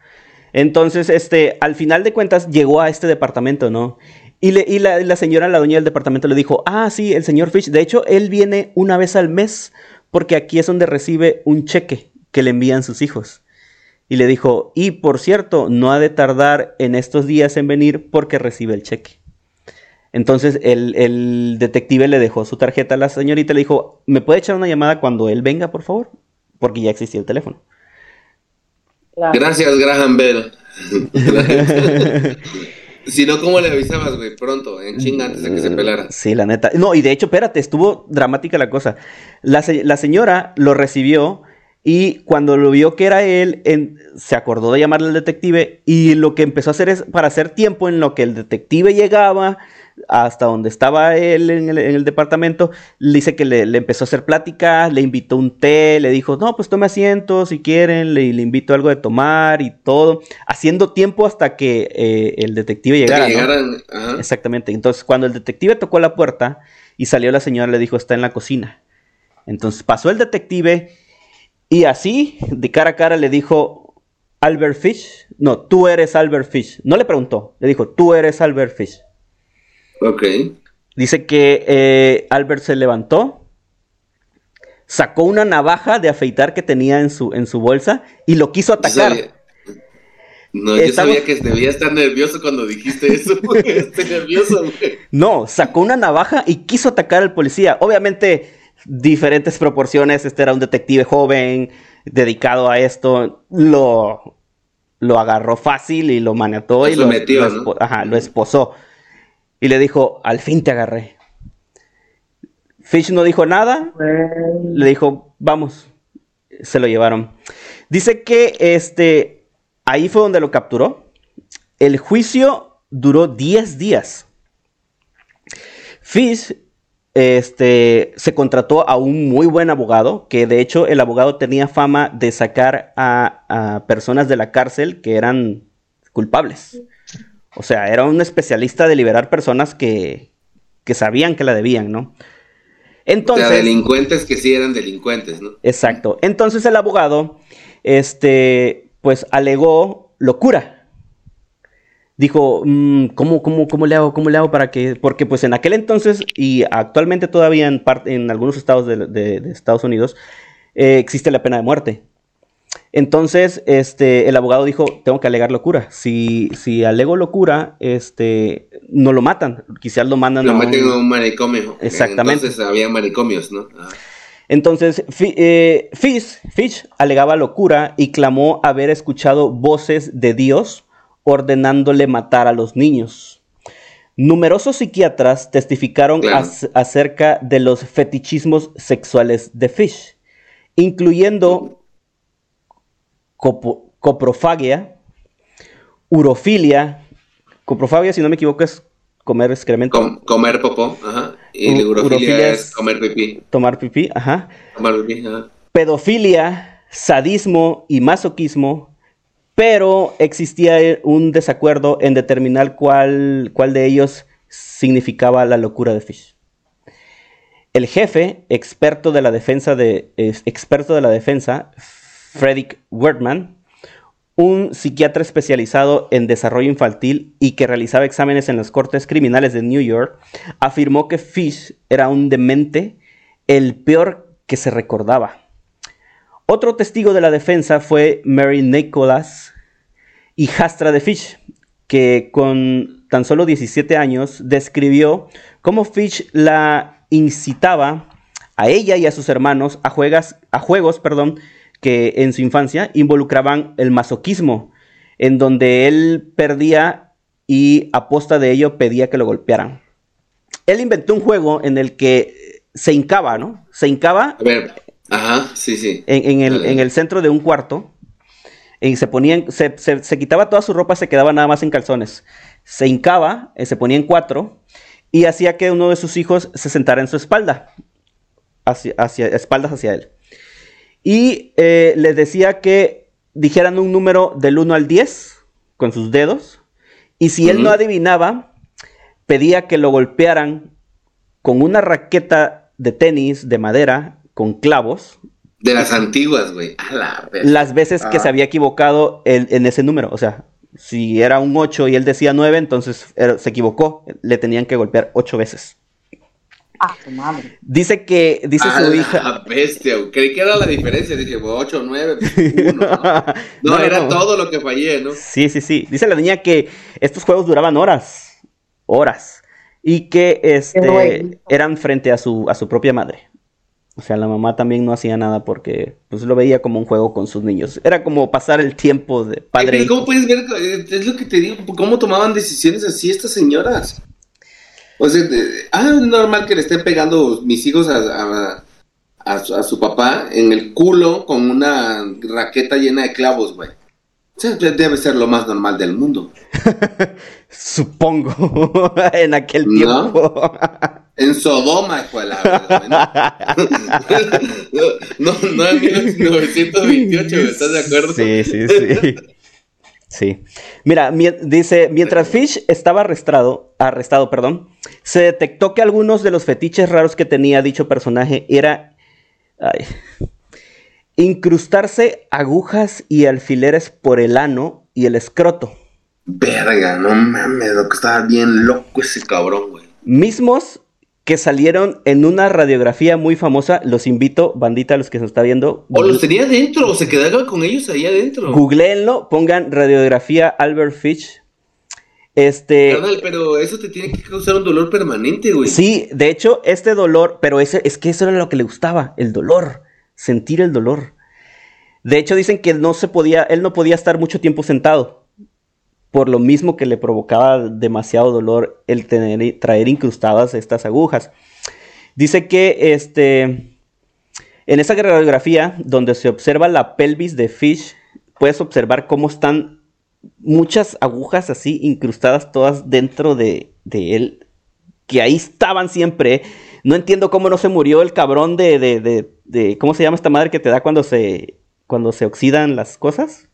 Entonces, este, al final de cuentas llegó a este departamento, ¿no? Y, le, y la, la, señora, la dueña del departamento, le dijo, ah, sí, el señor Fish, de hecho, él viene una vez al mes porque aquí es donde recibe un cheque que le envían sus hijos. Y le dijo, y por cierto, no ha de tardar en estos días en venir porque recibe el cheque. Entonces el, detective le dejó su tarjeta a la señorita y le dijo, ¿me puede echar una llamada cuando él venga, por favor? Porque ya existía el teléfono. Gracias, Graham Bell. [LAUGHS] si no, ¿cómo le avisabas, güey? Pronto, en chinga, antes de que se pelara. Sí, la neta. No, y de hecho, espérate, estuvo dramática la cosa. La, la señora lo recibió y cuando lo vio que era él, se acordó de llamarle al detective y lo que empezó a hacer es, para hacer tiempo en lo que el detective llegaba, hasta donde estaba él en el, departamento, le dice que le, empezó a hacer plática, le invitó un té, le dijo, no, pues tome asiento si quieren, le, le invitó algo de tomar y todo, haciendo tiempo hasta que eh, el detective llegara. Exactamente, entonces cuando el detective tocó la puerta y salió la señora, le dijo, está en la cocina. Entonces pasó el detective y así, de cara a cara, le dijo, Albert Fish, no, tú eres Albert Fish. No le preguntó, le dijo, tú eres Albert Fish. Ok. Dice que eh, Albert se levantó, sacó una navaja de afeitar que tenía en su, en su bolsa y lo quiso atacar. No, yo sabía que debía estar nervioso cuando dijiste eso. [LAUGHS] Estoy nervioso, güey. No, sacó una navaja y quiso atacar al policía. Obviamente, diferentes proporciones. Este era un detective joven, dedicado a esto. Lo, lo agarró fácil y lo manetó y lo, metió, ajá, lo esposó y le dijo, al fin te agarré. Fish no dijo nada, le dijo, vamos, se lo llevaron. Dice que este, ahí fue donde lo capturó. El juicio duró 10 días. Fish este, se contrató a un muy buen abogado, que de hecho el abogado tenía fama de sacar a, a personas de la cárcel que eran culpables. O sea, era un especialista de liberar personas que, que sabían que la debían, ¿no? Entonces. O sea, delincuentes que sí eran delincuentes, ¿no? Exacto. Entonces el abogado, este, pues alegó locura. Dijo, mm, ¿cómo, cómo, cómo le hago? ¿Cómo le hago para que.? Porque, pues en aquel entonces y actualmente todavía en, parte, en algunos estados de, Estados Unidos eh, existe la pena de muerte. Entonces, este, el abogado dijo, tengo que alegar locura. Si, si alego locura, este, no lo matan. Quizás lo mandan lo a meten a un manicomio. Exactamente. Entonces había manicomios, ¿no? Ah. Entonces, eh, Fish, alegaba locura y clamó haber escuchado voces de Dios ordenándole matar a los niños. Numerosos psiquiatras testificaron acerca de los fetichismos sexuales de Fish, incluyendo coprofagia, urofilia. Coprofagia, si no me equivoco, es comer excremento. comer popó, ajá. Y la urofilia, es, comer pipí. Tomar pipí, ajá. Tomar pipí, ajá. Pedofilia, sadismo y masoquismo, pero existía un desacuerdo en determinar cuál, cuál de ellos significaba la locura de Fish. El jefe, experto de la defensa de, experto de la defensa, Frederick Wertman, un psiquiatra especializado en desarrollo infantil y que realizaba exámenes en las cortes criminales de New York, afirmó que Fish era un demente, el peor que se recordaba. Otro testigo de la defensa fue Mary Nicholas, hijastra de Fish, que con tan solo 17 años describió cómo Fish la incitaba a ella y a sus hermanos a, a juegos perdón, que en su infancia involucraban el masoquismo, en donde él perdía y a posta de ello pedía que lo golpearan. Él inventó un juego en el que se hincaba, ¿no? Se hincaba. A ver, ajá, sí, sí. En, el, centro de un cuarto. Y se ponía, se, se, quitaba toda su ropa, se quedaba nada más en calzones. Se hincaba, eh, se ponía en cuatro y hacía que uno de sus hijos se sentara en su espalda, hacia, hacia espaldas hacia él y eh, les decía que dijeran un número del 1 al 10 con sus dedos y si él no adivinaba, pedía que lo golpearan con una raqueta de tenis de madera con clavos. De las antiguas, güey. Las veces que se ah. había equivocado en, ese número. O sea, si era un 8 y él decía 9, entonces se equivocó. Le tenían que golpear 8 veces. Ah, su madre. Dice que, dice su hija. bestia, creí que era la diferencia. Dije, 8, 9, 1. ¿no? era todo lo que fallé, ¿no? Sí, sí, sí. Dice la niña que estos juegos duraban horas. Horas. Y que este, eran frente a su, a su propia madre. O sea, la mamá también no hacía nada porque pues lo veía como un juego con sus niños. Era como pasar el tiempo de padre. ¿Cómo puedes ver? Es lo que te digo. ¿Cómo tomaban decisiones así estas señoras? O sea, ah, es normal que le estén pegando mis hijos a, a, su, papá en el culo con una raqueta llena de clavos, güey. debe ser lo más normal del mundo. [LAUGHS] Supongo, [LAUGHS] en aquel tiempo. [LAUGHS] En Sodoma, escuela. no, no, en 1928, ¿estás de acuerdo? Sí, sí, sí. Sí. Mira, dice, mientras Fish estaba arrestado, arrestado, perdón, se detectó que algunos de los fetiches raros que tenía dicho personaje era incrustarse agujas y alfileres por el ano y el escroto. Verga, no mames, lo que estaba bien loco ese cabrón, güey. Mismos que salieron en una radiografía muy famosa. Los invito, bandita, a los que se está viendo. O los tenía dentro, o se quedaba con ellos ahí adentro. Googleenlo, pongan radiografía Albert Fitch. Este. pero eso te tiene que causar un dolor permanente, güey. Sí, de hecho, este dolor, pero ese, es que eso era lo que le gustaba, el dolor, sentir el dolor. De hecho, dicen que no se podía, él no podía estar mucho tiempo sentado por lo mismo que le provocaba demasiado dolor el tener, traer incrustadas estas agujas. Dice que este, en esa radiografía donde se observa la pelvis de Fish, puedes observar cómo están muchas agujas así incrustadas todas dentro de, él, que ahí estaban siempre. No entiendo cómo no se murió el cabrón de, de, de, ¿cómo se llama esta madre que te da cuando se, cuando se oxidan las cosas?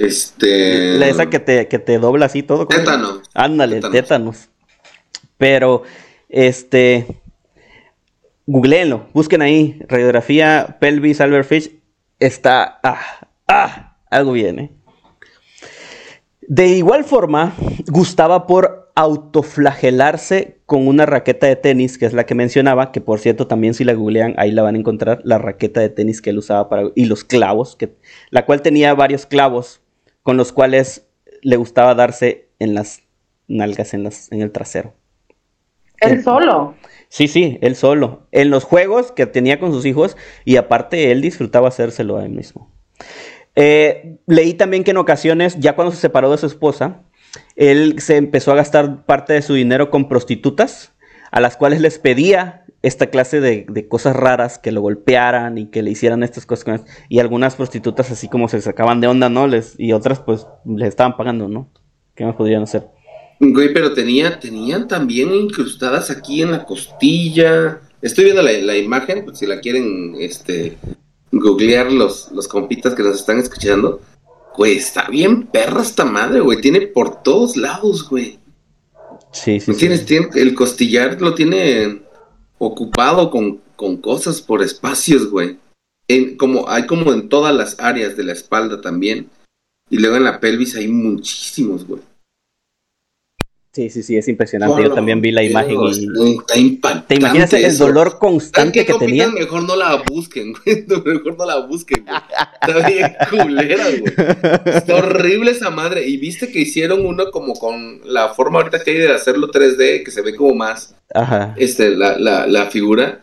Este. La esa que te, que te dobla así todo. Tétano. Ándale, tétanos. Pero, este. Googleenlo, busquen ahí. Radiografía pelvis Albert Fish. Está. Ah, ah, algo viene. De igual forma, gustaba por autoflagelarse con una raqueta de tenis, que es la que mencionaba, que por cierto también si la googlean ahí la van a encontrar, la raqueta de tenis que él usaba para y los clavos, que, la cual tenía varios clavos con los cuales le gustaba darse en las nalgas, en, las, en el trasero. ¿Él solo? Sí, sí, él solo. En los juegos que tenía con sus hijos y aparte él disfrutaba hacérselo a él mismo. Eh, leí también que en ocasiones, ya cuando se separó de su esposa, él se empezó a gastar parte de su dinero con prostitutas, a las cuales les pedía esta clase de, cosas raras, que lo golpearan y que le hicieran estas cosas. Y algunas prostitutas así como se sacaban de onda, ¿no? Les, y otras pues les estaban pagando, ¿no? ¿Qué más podrían hacer? Güey, pero tenía, tenían también incrustadas aquí en la costilla. Estoy viendo la, imagen, pues si la quieren este, googlear los, los compitas que nos están escuchando. Güey, está bien perra esta madre, güey. Tiene por todos lados, güey. Sí, sí, Tienes, el costillar lo tiene ocupado con, cosas por espacios, güey. En, como, hay como en todas las áreas de la espalda también. Y luego en la pelvis hay muchísimos, güey. Sí, sí, sí, es impresionante. Yo también vi la imagen y. Está impactante. ¿Te imaginas el dolor constante que tenía? Mejor no la busquen, [LAUGHS] güey. Mejor no la busquen, güey. Está bien culera, güey. Está horrible esa madre. Y viste que hicieron uno como con la forma ahorita que hay de hacerlo 3D, que se ve como más. Ajá. Este, la, la, la figura.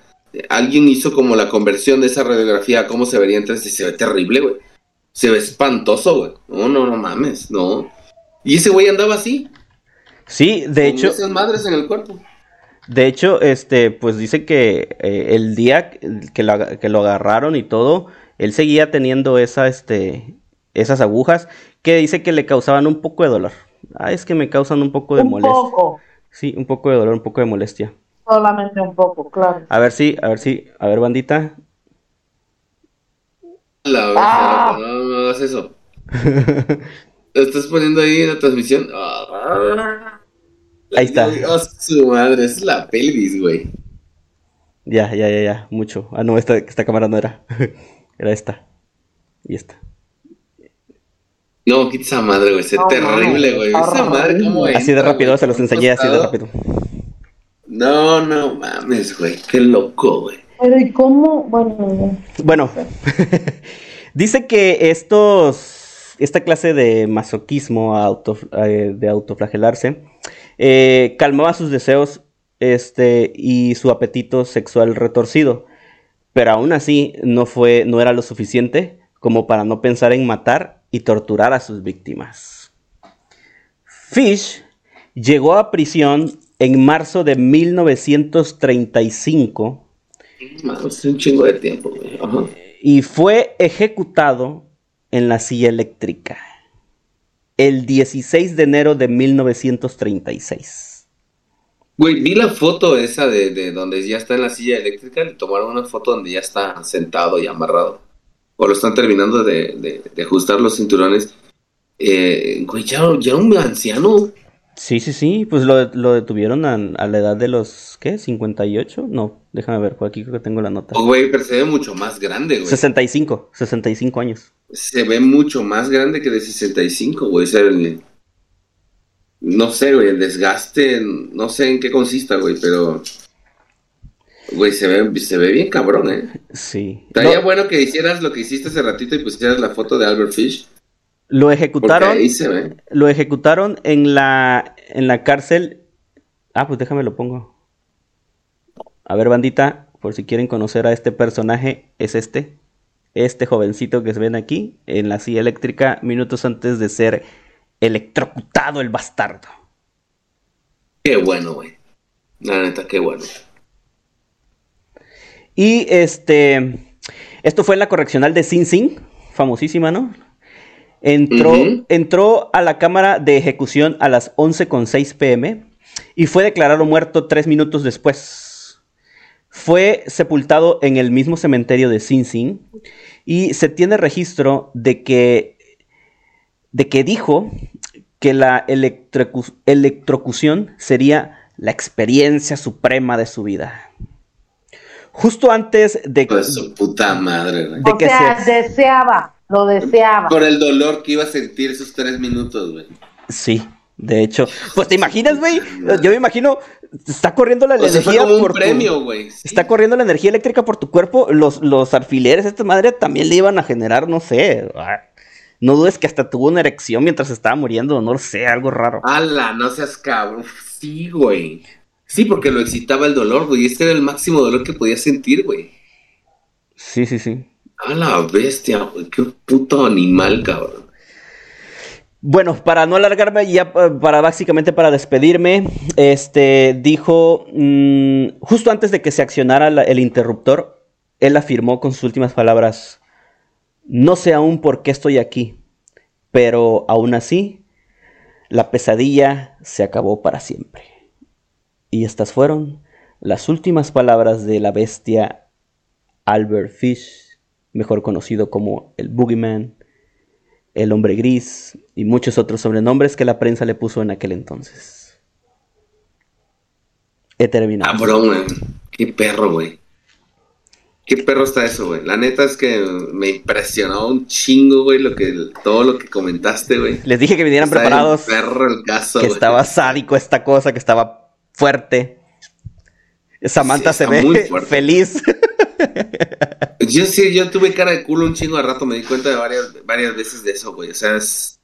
Alguien hizo como la conversión de esa radiografía cómo se vería entonces y se ve terrible, güey. Se ve espantoso, güey. No, no, no mames, no. Y ese güey andaba así. Sí, de hecho. Esas madres en el cuerpo. De hecho, este, pues dice que eh, el día que lo, que lo, agarraron y todo, él seguía teniendo esa, este, esas agujas que dice que le causaban un poco de dolor. Ah, es que me causan un poco de un Poco. Sí, un poco de dolor, un poco de molestia. Solamente un poco, claro. A ver si, a ver si, a ver, bandita. La ah. no, no hagas eso. [LAUGHS] ¿Estás poniendo ahí en la transmisión? Ah. Ahí está. Dios, su madre, es la pelvis, güey. Ya, ya, ya, ya, mucho. Ah, no, esta, esta cámara no era. [LAUGHS] era esta. Y esta. No, quita esa madre, güey. Es terrible, güey. Esa madre, ¿cómo es? Así de rápido, se los enseñé así de rápido. No, no mames, güey. Qué loco, güey. Pero, ¿y cómo? Bueno. Bueno. [LAUGHS] Dice que estos esta clase de masoquismo auto, eh, de autoflagelarse eh, calmaba sus deseos este, y su apetito sexual retorcido. Pero aún así no, fue, no era lo suficiente como para no pensar en matar y torturar a sus víctimas. Fish llegó a prisión en marzo de 1935. un chingo de tiempo. Y fue ejecutado en la silla eléctrica. El 16 de enero de 1936. Güey, vi la foto esa de, de donde ya está en la silla eléctrica, le tomaron una foto donde ya está sentado y amarrado. O lo están terminando de, de- de ajustar los cinturones. Eh, güey, ya, ya un anciano. Sí, sí, sí, pues lo, lo detuvieron a, a la edad de los, ¿qué? ¿58? No, déjame ver, por aquí creo que tengo la nota. Oh, güey, pero se ve mucho más grande, güey. 65, 65 años. Se ve mucho más grande que de 65, güey. O sea, el- no sé, güey, el desgaste, no sé en qué consista, güey, pero... Güey, se ve, se ve bien cabrón, ¿eh? Sí. Estaría bueno que hicieras lo que hiciste hace ratito y pusieras la foto de Albert Fish. Lo ejecutaron, ahí se ve. lo ejecutaron en la, en la cárcel. Ah, pues déjame lo pongo. A ver, bandita, por si quieren conocer a este personaje, es este. Este jovencito que se ven aquí, en la silla eléctrica, minutos antes de ser electrocutado el bastardo. Qué bueno, güey. La neta, qué bueno. Y este, esto fue en la correccional de Sing Sing, famosísima, ¿no? Entró, entró a la cámara de ejecución a las 11.06 pm y fue declarado muerto tres minutos después. Fue sepultado en el mismo cementerio de Sing Sing y se tiene registro de que, de que dijo que la electrocu- electrocución sería la experiencia suprema de su vida. Justo antes de, Pues su puta madre, de o que sea, se... deseaba, lo deseaba. Por el dolor que iba a sentir esos tres minutos, güey. Sí, de hecho. Pues te imaginas, güey. Yo me imagino, está corriendo la O sea, fue energía como un por tu- premio, güey. Sí. Está corriendo la energía eléctrica por tu cuerpo. Los, los alfileres, esta madre también le iban a generar, no sé. ah, No dudes que hasta tuvo una erección mientras estaba muriendo, no lo sé, algo raro. Ala, no seas cabrón. Sí, güey. Sí, porque lo excitaba el dolor, güey. Este era el máximo dolor que podía sentir, güey. Sí, sí, sí. A la bestia. Qué puto animal, cabrón. Bueno, para no alargarme, ya pa- para básicamente para despedirme, este dijo mm, justo antes de que se accionara el interruptor, él afirmó con sus últimas palabras: No sé aún por qué estoy aquí, pero aún así, la pesadilla se acabó para siempre. Y estas fueron las últimas palabras de la bestia Albert Fish, mejor conocido como el Boogeyman el hombre gris y muchos otros sobrenombres que la prensa le puso en aquel entonces. He terminado. Cabrón, güey. Qué perro, güey. Qué perro está eso, güey. La neta es que me impresionó un chingo, güey, lo que, todo lo que comentaste, güey. Les dije que vinieran Está preparados, perro el caso, que estaba sádico esta cosa, que estaba fuerte. Samantha Sí, se ve feliz. [LAUGHS] Yo sí, yo tuve cara de culo un chingo de rato, me di cuenta de varias, varias veces de eso, güey. O sea, es...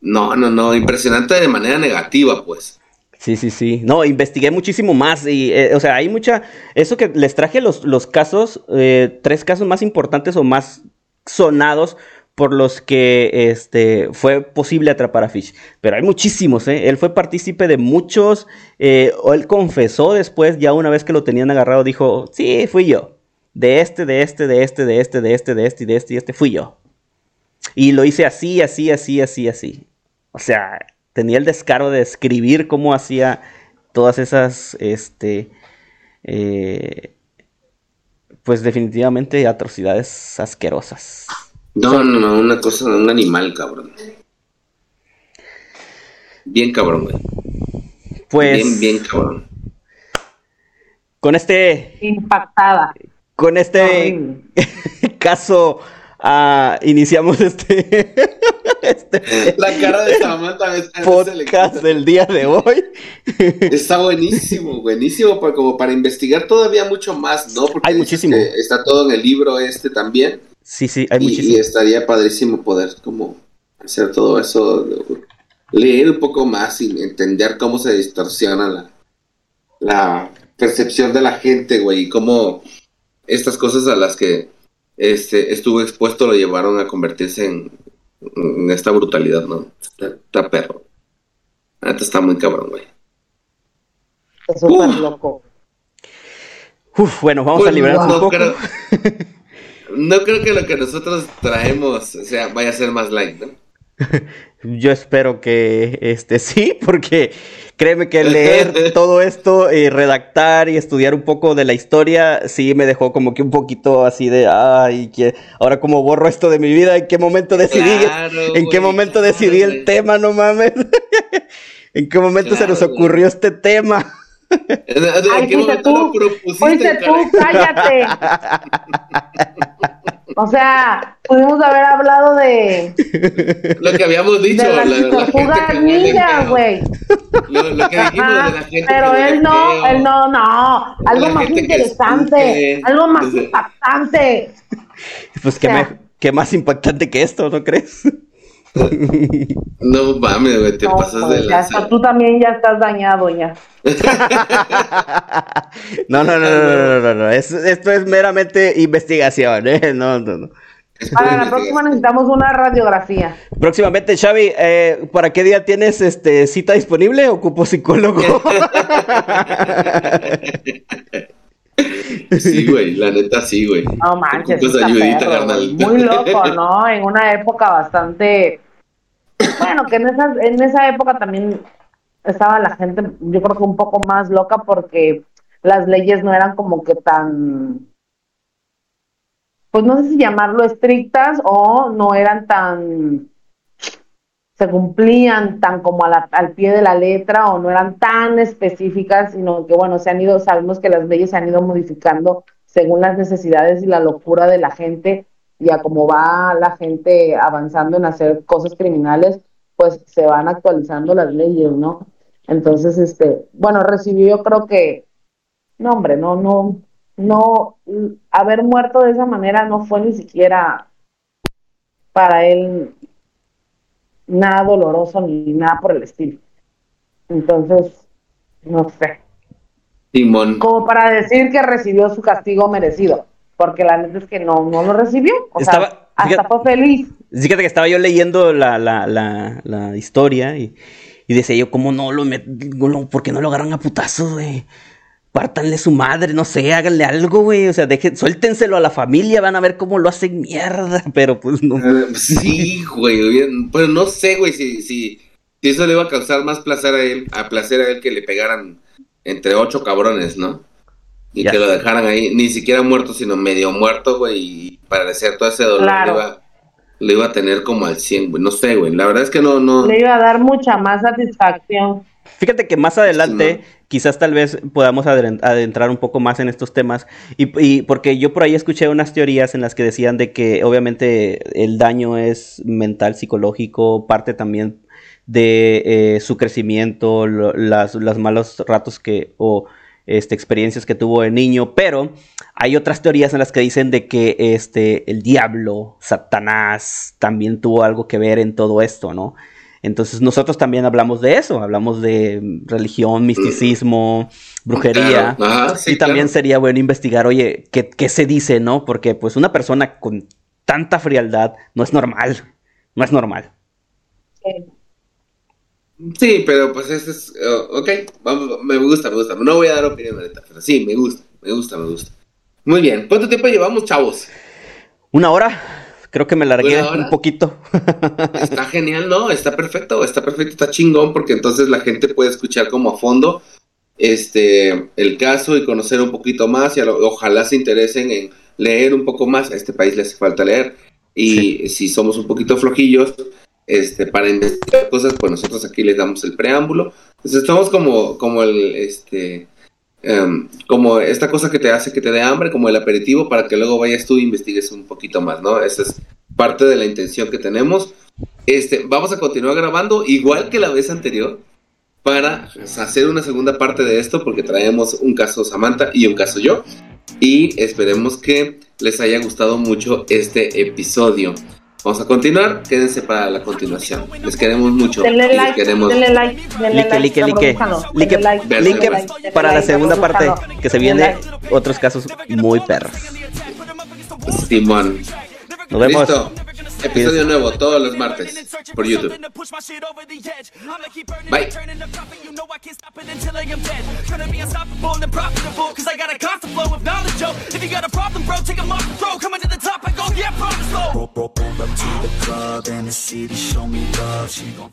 No, no, no, impresionante de manera negativa, pues. Sí, sí, sí. No, investigué muchísimo más y, eh, o sea, hay mucha... Eso que les traje los, los casos, eh, tres casos más importantes o más sonados por los que este, fue posible atrapar a Fish. Pero hay muchísimos, ¿eh? Él fue partícipe de muchos, eh, o él confesó después, ya una vez que lo tenían agarrado, dijo, sí, fui yo. De este, de este, de este, de este, de este, de este y de este y este, fui yo. Y lo hice así, así, así, así, así. O sea, tenía el descaro de escribir cómo hacía todas esas, este, eh, pues definitivamente atrocidades asquerosas. No, no, no, una cosa, un animal, cabrón. Bien cabrón, güey. Pues Bien, bien cabrón. con este, Impactada. Con este [LAUGHS] caso ah, iniciamos este, [LAUGHS] este La cara de Samantha es- podcast del día de hoy. [LAUGHS] Está buenísimo, buenísimo para, como para investigar todavía mucho más, ¿no? Porque Hay muchísimo. que Está todo en el libro este también. Sí, sí, hay y, y muchísimo. estaría padrísimo poder como hacer todo eso, leer un poco más y entender cómo se distorsiona la, la percepción de la gente, güey, y cómo estas cosas a las que este estuvo expuesto lo llevaron a convertirse en, en esta brutalidad, ¿no? Está, está perro. Está muy cabrón, güey. Es súper Uf. loco. Uf, bueno, vamos a Pues, librarnos no un poco. Creo, [LAUGHS] no creo que lo que nosotros traemos o sea, vaya a ser más light, ¿no? [LAUGHS] Yo espero que este [LAUGHS] sí, porque créeme que [LAUGHS] leer todo esto y redactar y estudiar un poco de la historia sí me dejó como que un poquito así de ay, que ahora como borro esto de mi vida, en qué momento decidí, en qué momento decidí el tema, no mames. ¿En qué momento se nos ocurrió este tema? Ay, fuiste tú, fuiste tú, cállate. O sea, pudimos haber hablado de. Lo que habíamos dicho. De la, ninja, güey. Lo, lo, que dijimos de la gente. Pero él no, él no, no. Algo más interesante. algo más impactante. [LAUGHS] Pues, ¿qué, ¿qué más impactante que esto, no crees? [LAUGHS] No mames, güey, te pasas de la. Tú también ya estás dañado ya. [LAUGHS] no, no, no, no, no, no, esto es meramente investigación, ¿eh? [LAUGHS] No, no, no. Para la próxima necesitamos una radiografía. Próximamente, Xavi, eh, ¿para qué día tienes este cita disponible? Ocupo psicólogo. Sí, [LAUGHS] güey, la neta sí, güey. No manches. Ayudita, Muy loco, [LAUGHS] ¿no? En una época bastante bueno, que en esa, en esa época también estaba la gente, yo creo que un poco más loca porque las leyes no eran como que tan, pues no sé si llamarlo estrictas o no eran tan, se cumplían tan como al pie de la letra o no eran tan específicas, sino que bueno, se han ido, sabemos que las leyes se han ido modificando según las necesidades y la locura de la gente y a cómo va la gente avanzando en hacer cosas criminales, pues se van actualizando las leyes, ¿no? Entonces, este, bueno, recibió yo creo que, no, hombre, no, no, no, haber muerto de esa manera no fue ni siquiera para él nada doloroso ni nada por el estilo. Entonces, no sé. Simón. Como para decir que recibió su castigo merecido porque la neta es que no, no lo recibió. O sea, hasta fue feliz. Fíjate que estaba yo leyendo la, la, la, la historia y, y, decía yo, ¿cómo no lo met... ¿Por qué no lo agarran a putazos, güey? Pártanle su madre, no sé, háganle algo, güey. O sea, dejen, suéltenselo a la familia, van a ver cómo lo hacen mierda, [LAUGHS] pero pues no. Eh, sí, güey, pero no sé, güey, si, si, si eso le iba a causar más placer a él, a placer a él que le pegaran entre ocho cabrones, ¿no? Y que lo dejaran ahí, ni siquiera muerto, sino medio muerto, güey, y parecer todo ese dolor le, iba, a tener como al 100, güey. No sé, güey. La verdad es que no, no. Le iba a dar mucha más satisfacción. Fíjate que más adelante, quizás tal vez podamos adentrar un poco más en estos temas. Y, porque yo por ahí escuché unas teorías en las que decían de que obviamente el daño es mental, psicológico, parte también de eh, su crecimiento, las, los malos ratos que, o este, experiencias que tuvo de niño, pero hay otras teorías en las que dicen de que este, el diablo, Satanás, también tuvo algo que ver en todo esto, ¿no? Entonces nosotros también hablamos de eso, hablamos de religión, misticismo, brujería. y también sería bueno investigar, oye, ¿qué, ¿qué, se dice, no? Porque pues una persona con tanta frialdad no es normal, no es normal. Sí. Pero pues ese es, uh, ok, vamos, me gusta, me gusta. No voy a dar opinión ahorita, pero sí, me gusta, me gusta, me gusta. Muy bien, ¿cuánto tiempo llevamos, chavos? Una hora, creo que me largué un poquito. [LAUGHS] Está genial, ¿no? Está perfecto, está perfecto, está chingón, porque entonces la gente puede escuchar como a fondo este el caso y conocer un poquito más y ojalá se interesen en leer un poco más. A este país le hace falta leer. Y si somos un poquito flojillos, este, para investigar cosas, pues nosotros aquí les damos el preámbulo. Entonces estamos como, como el, este, em, como esta cosa que te hace que te dé hambre, como el aperitivo, para que luego vayas tú e investigues un poquito más, ¿no? Esa es parte de la intención que tenemos. Este, vamos a continuar grabando igual que la vez anterior para hacer una segunda parte de esto porque traemos un caso Samantha y un caso yo y esperemos que les haya gustado mucho este episodio. Vamos a continuar, quédense para la continuación. Les queremos mucho. Denle like, queremos... denle like, denle like, like, like, like, para la segunda parte, que se viene otros casos muy perros. Simón. Nos vemos. Listo. Episodio nuevo todos los martes por YouTube. Bye.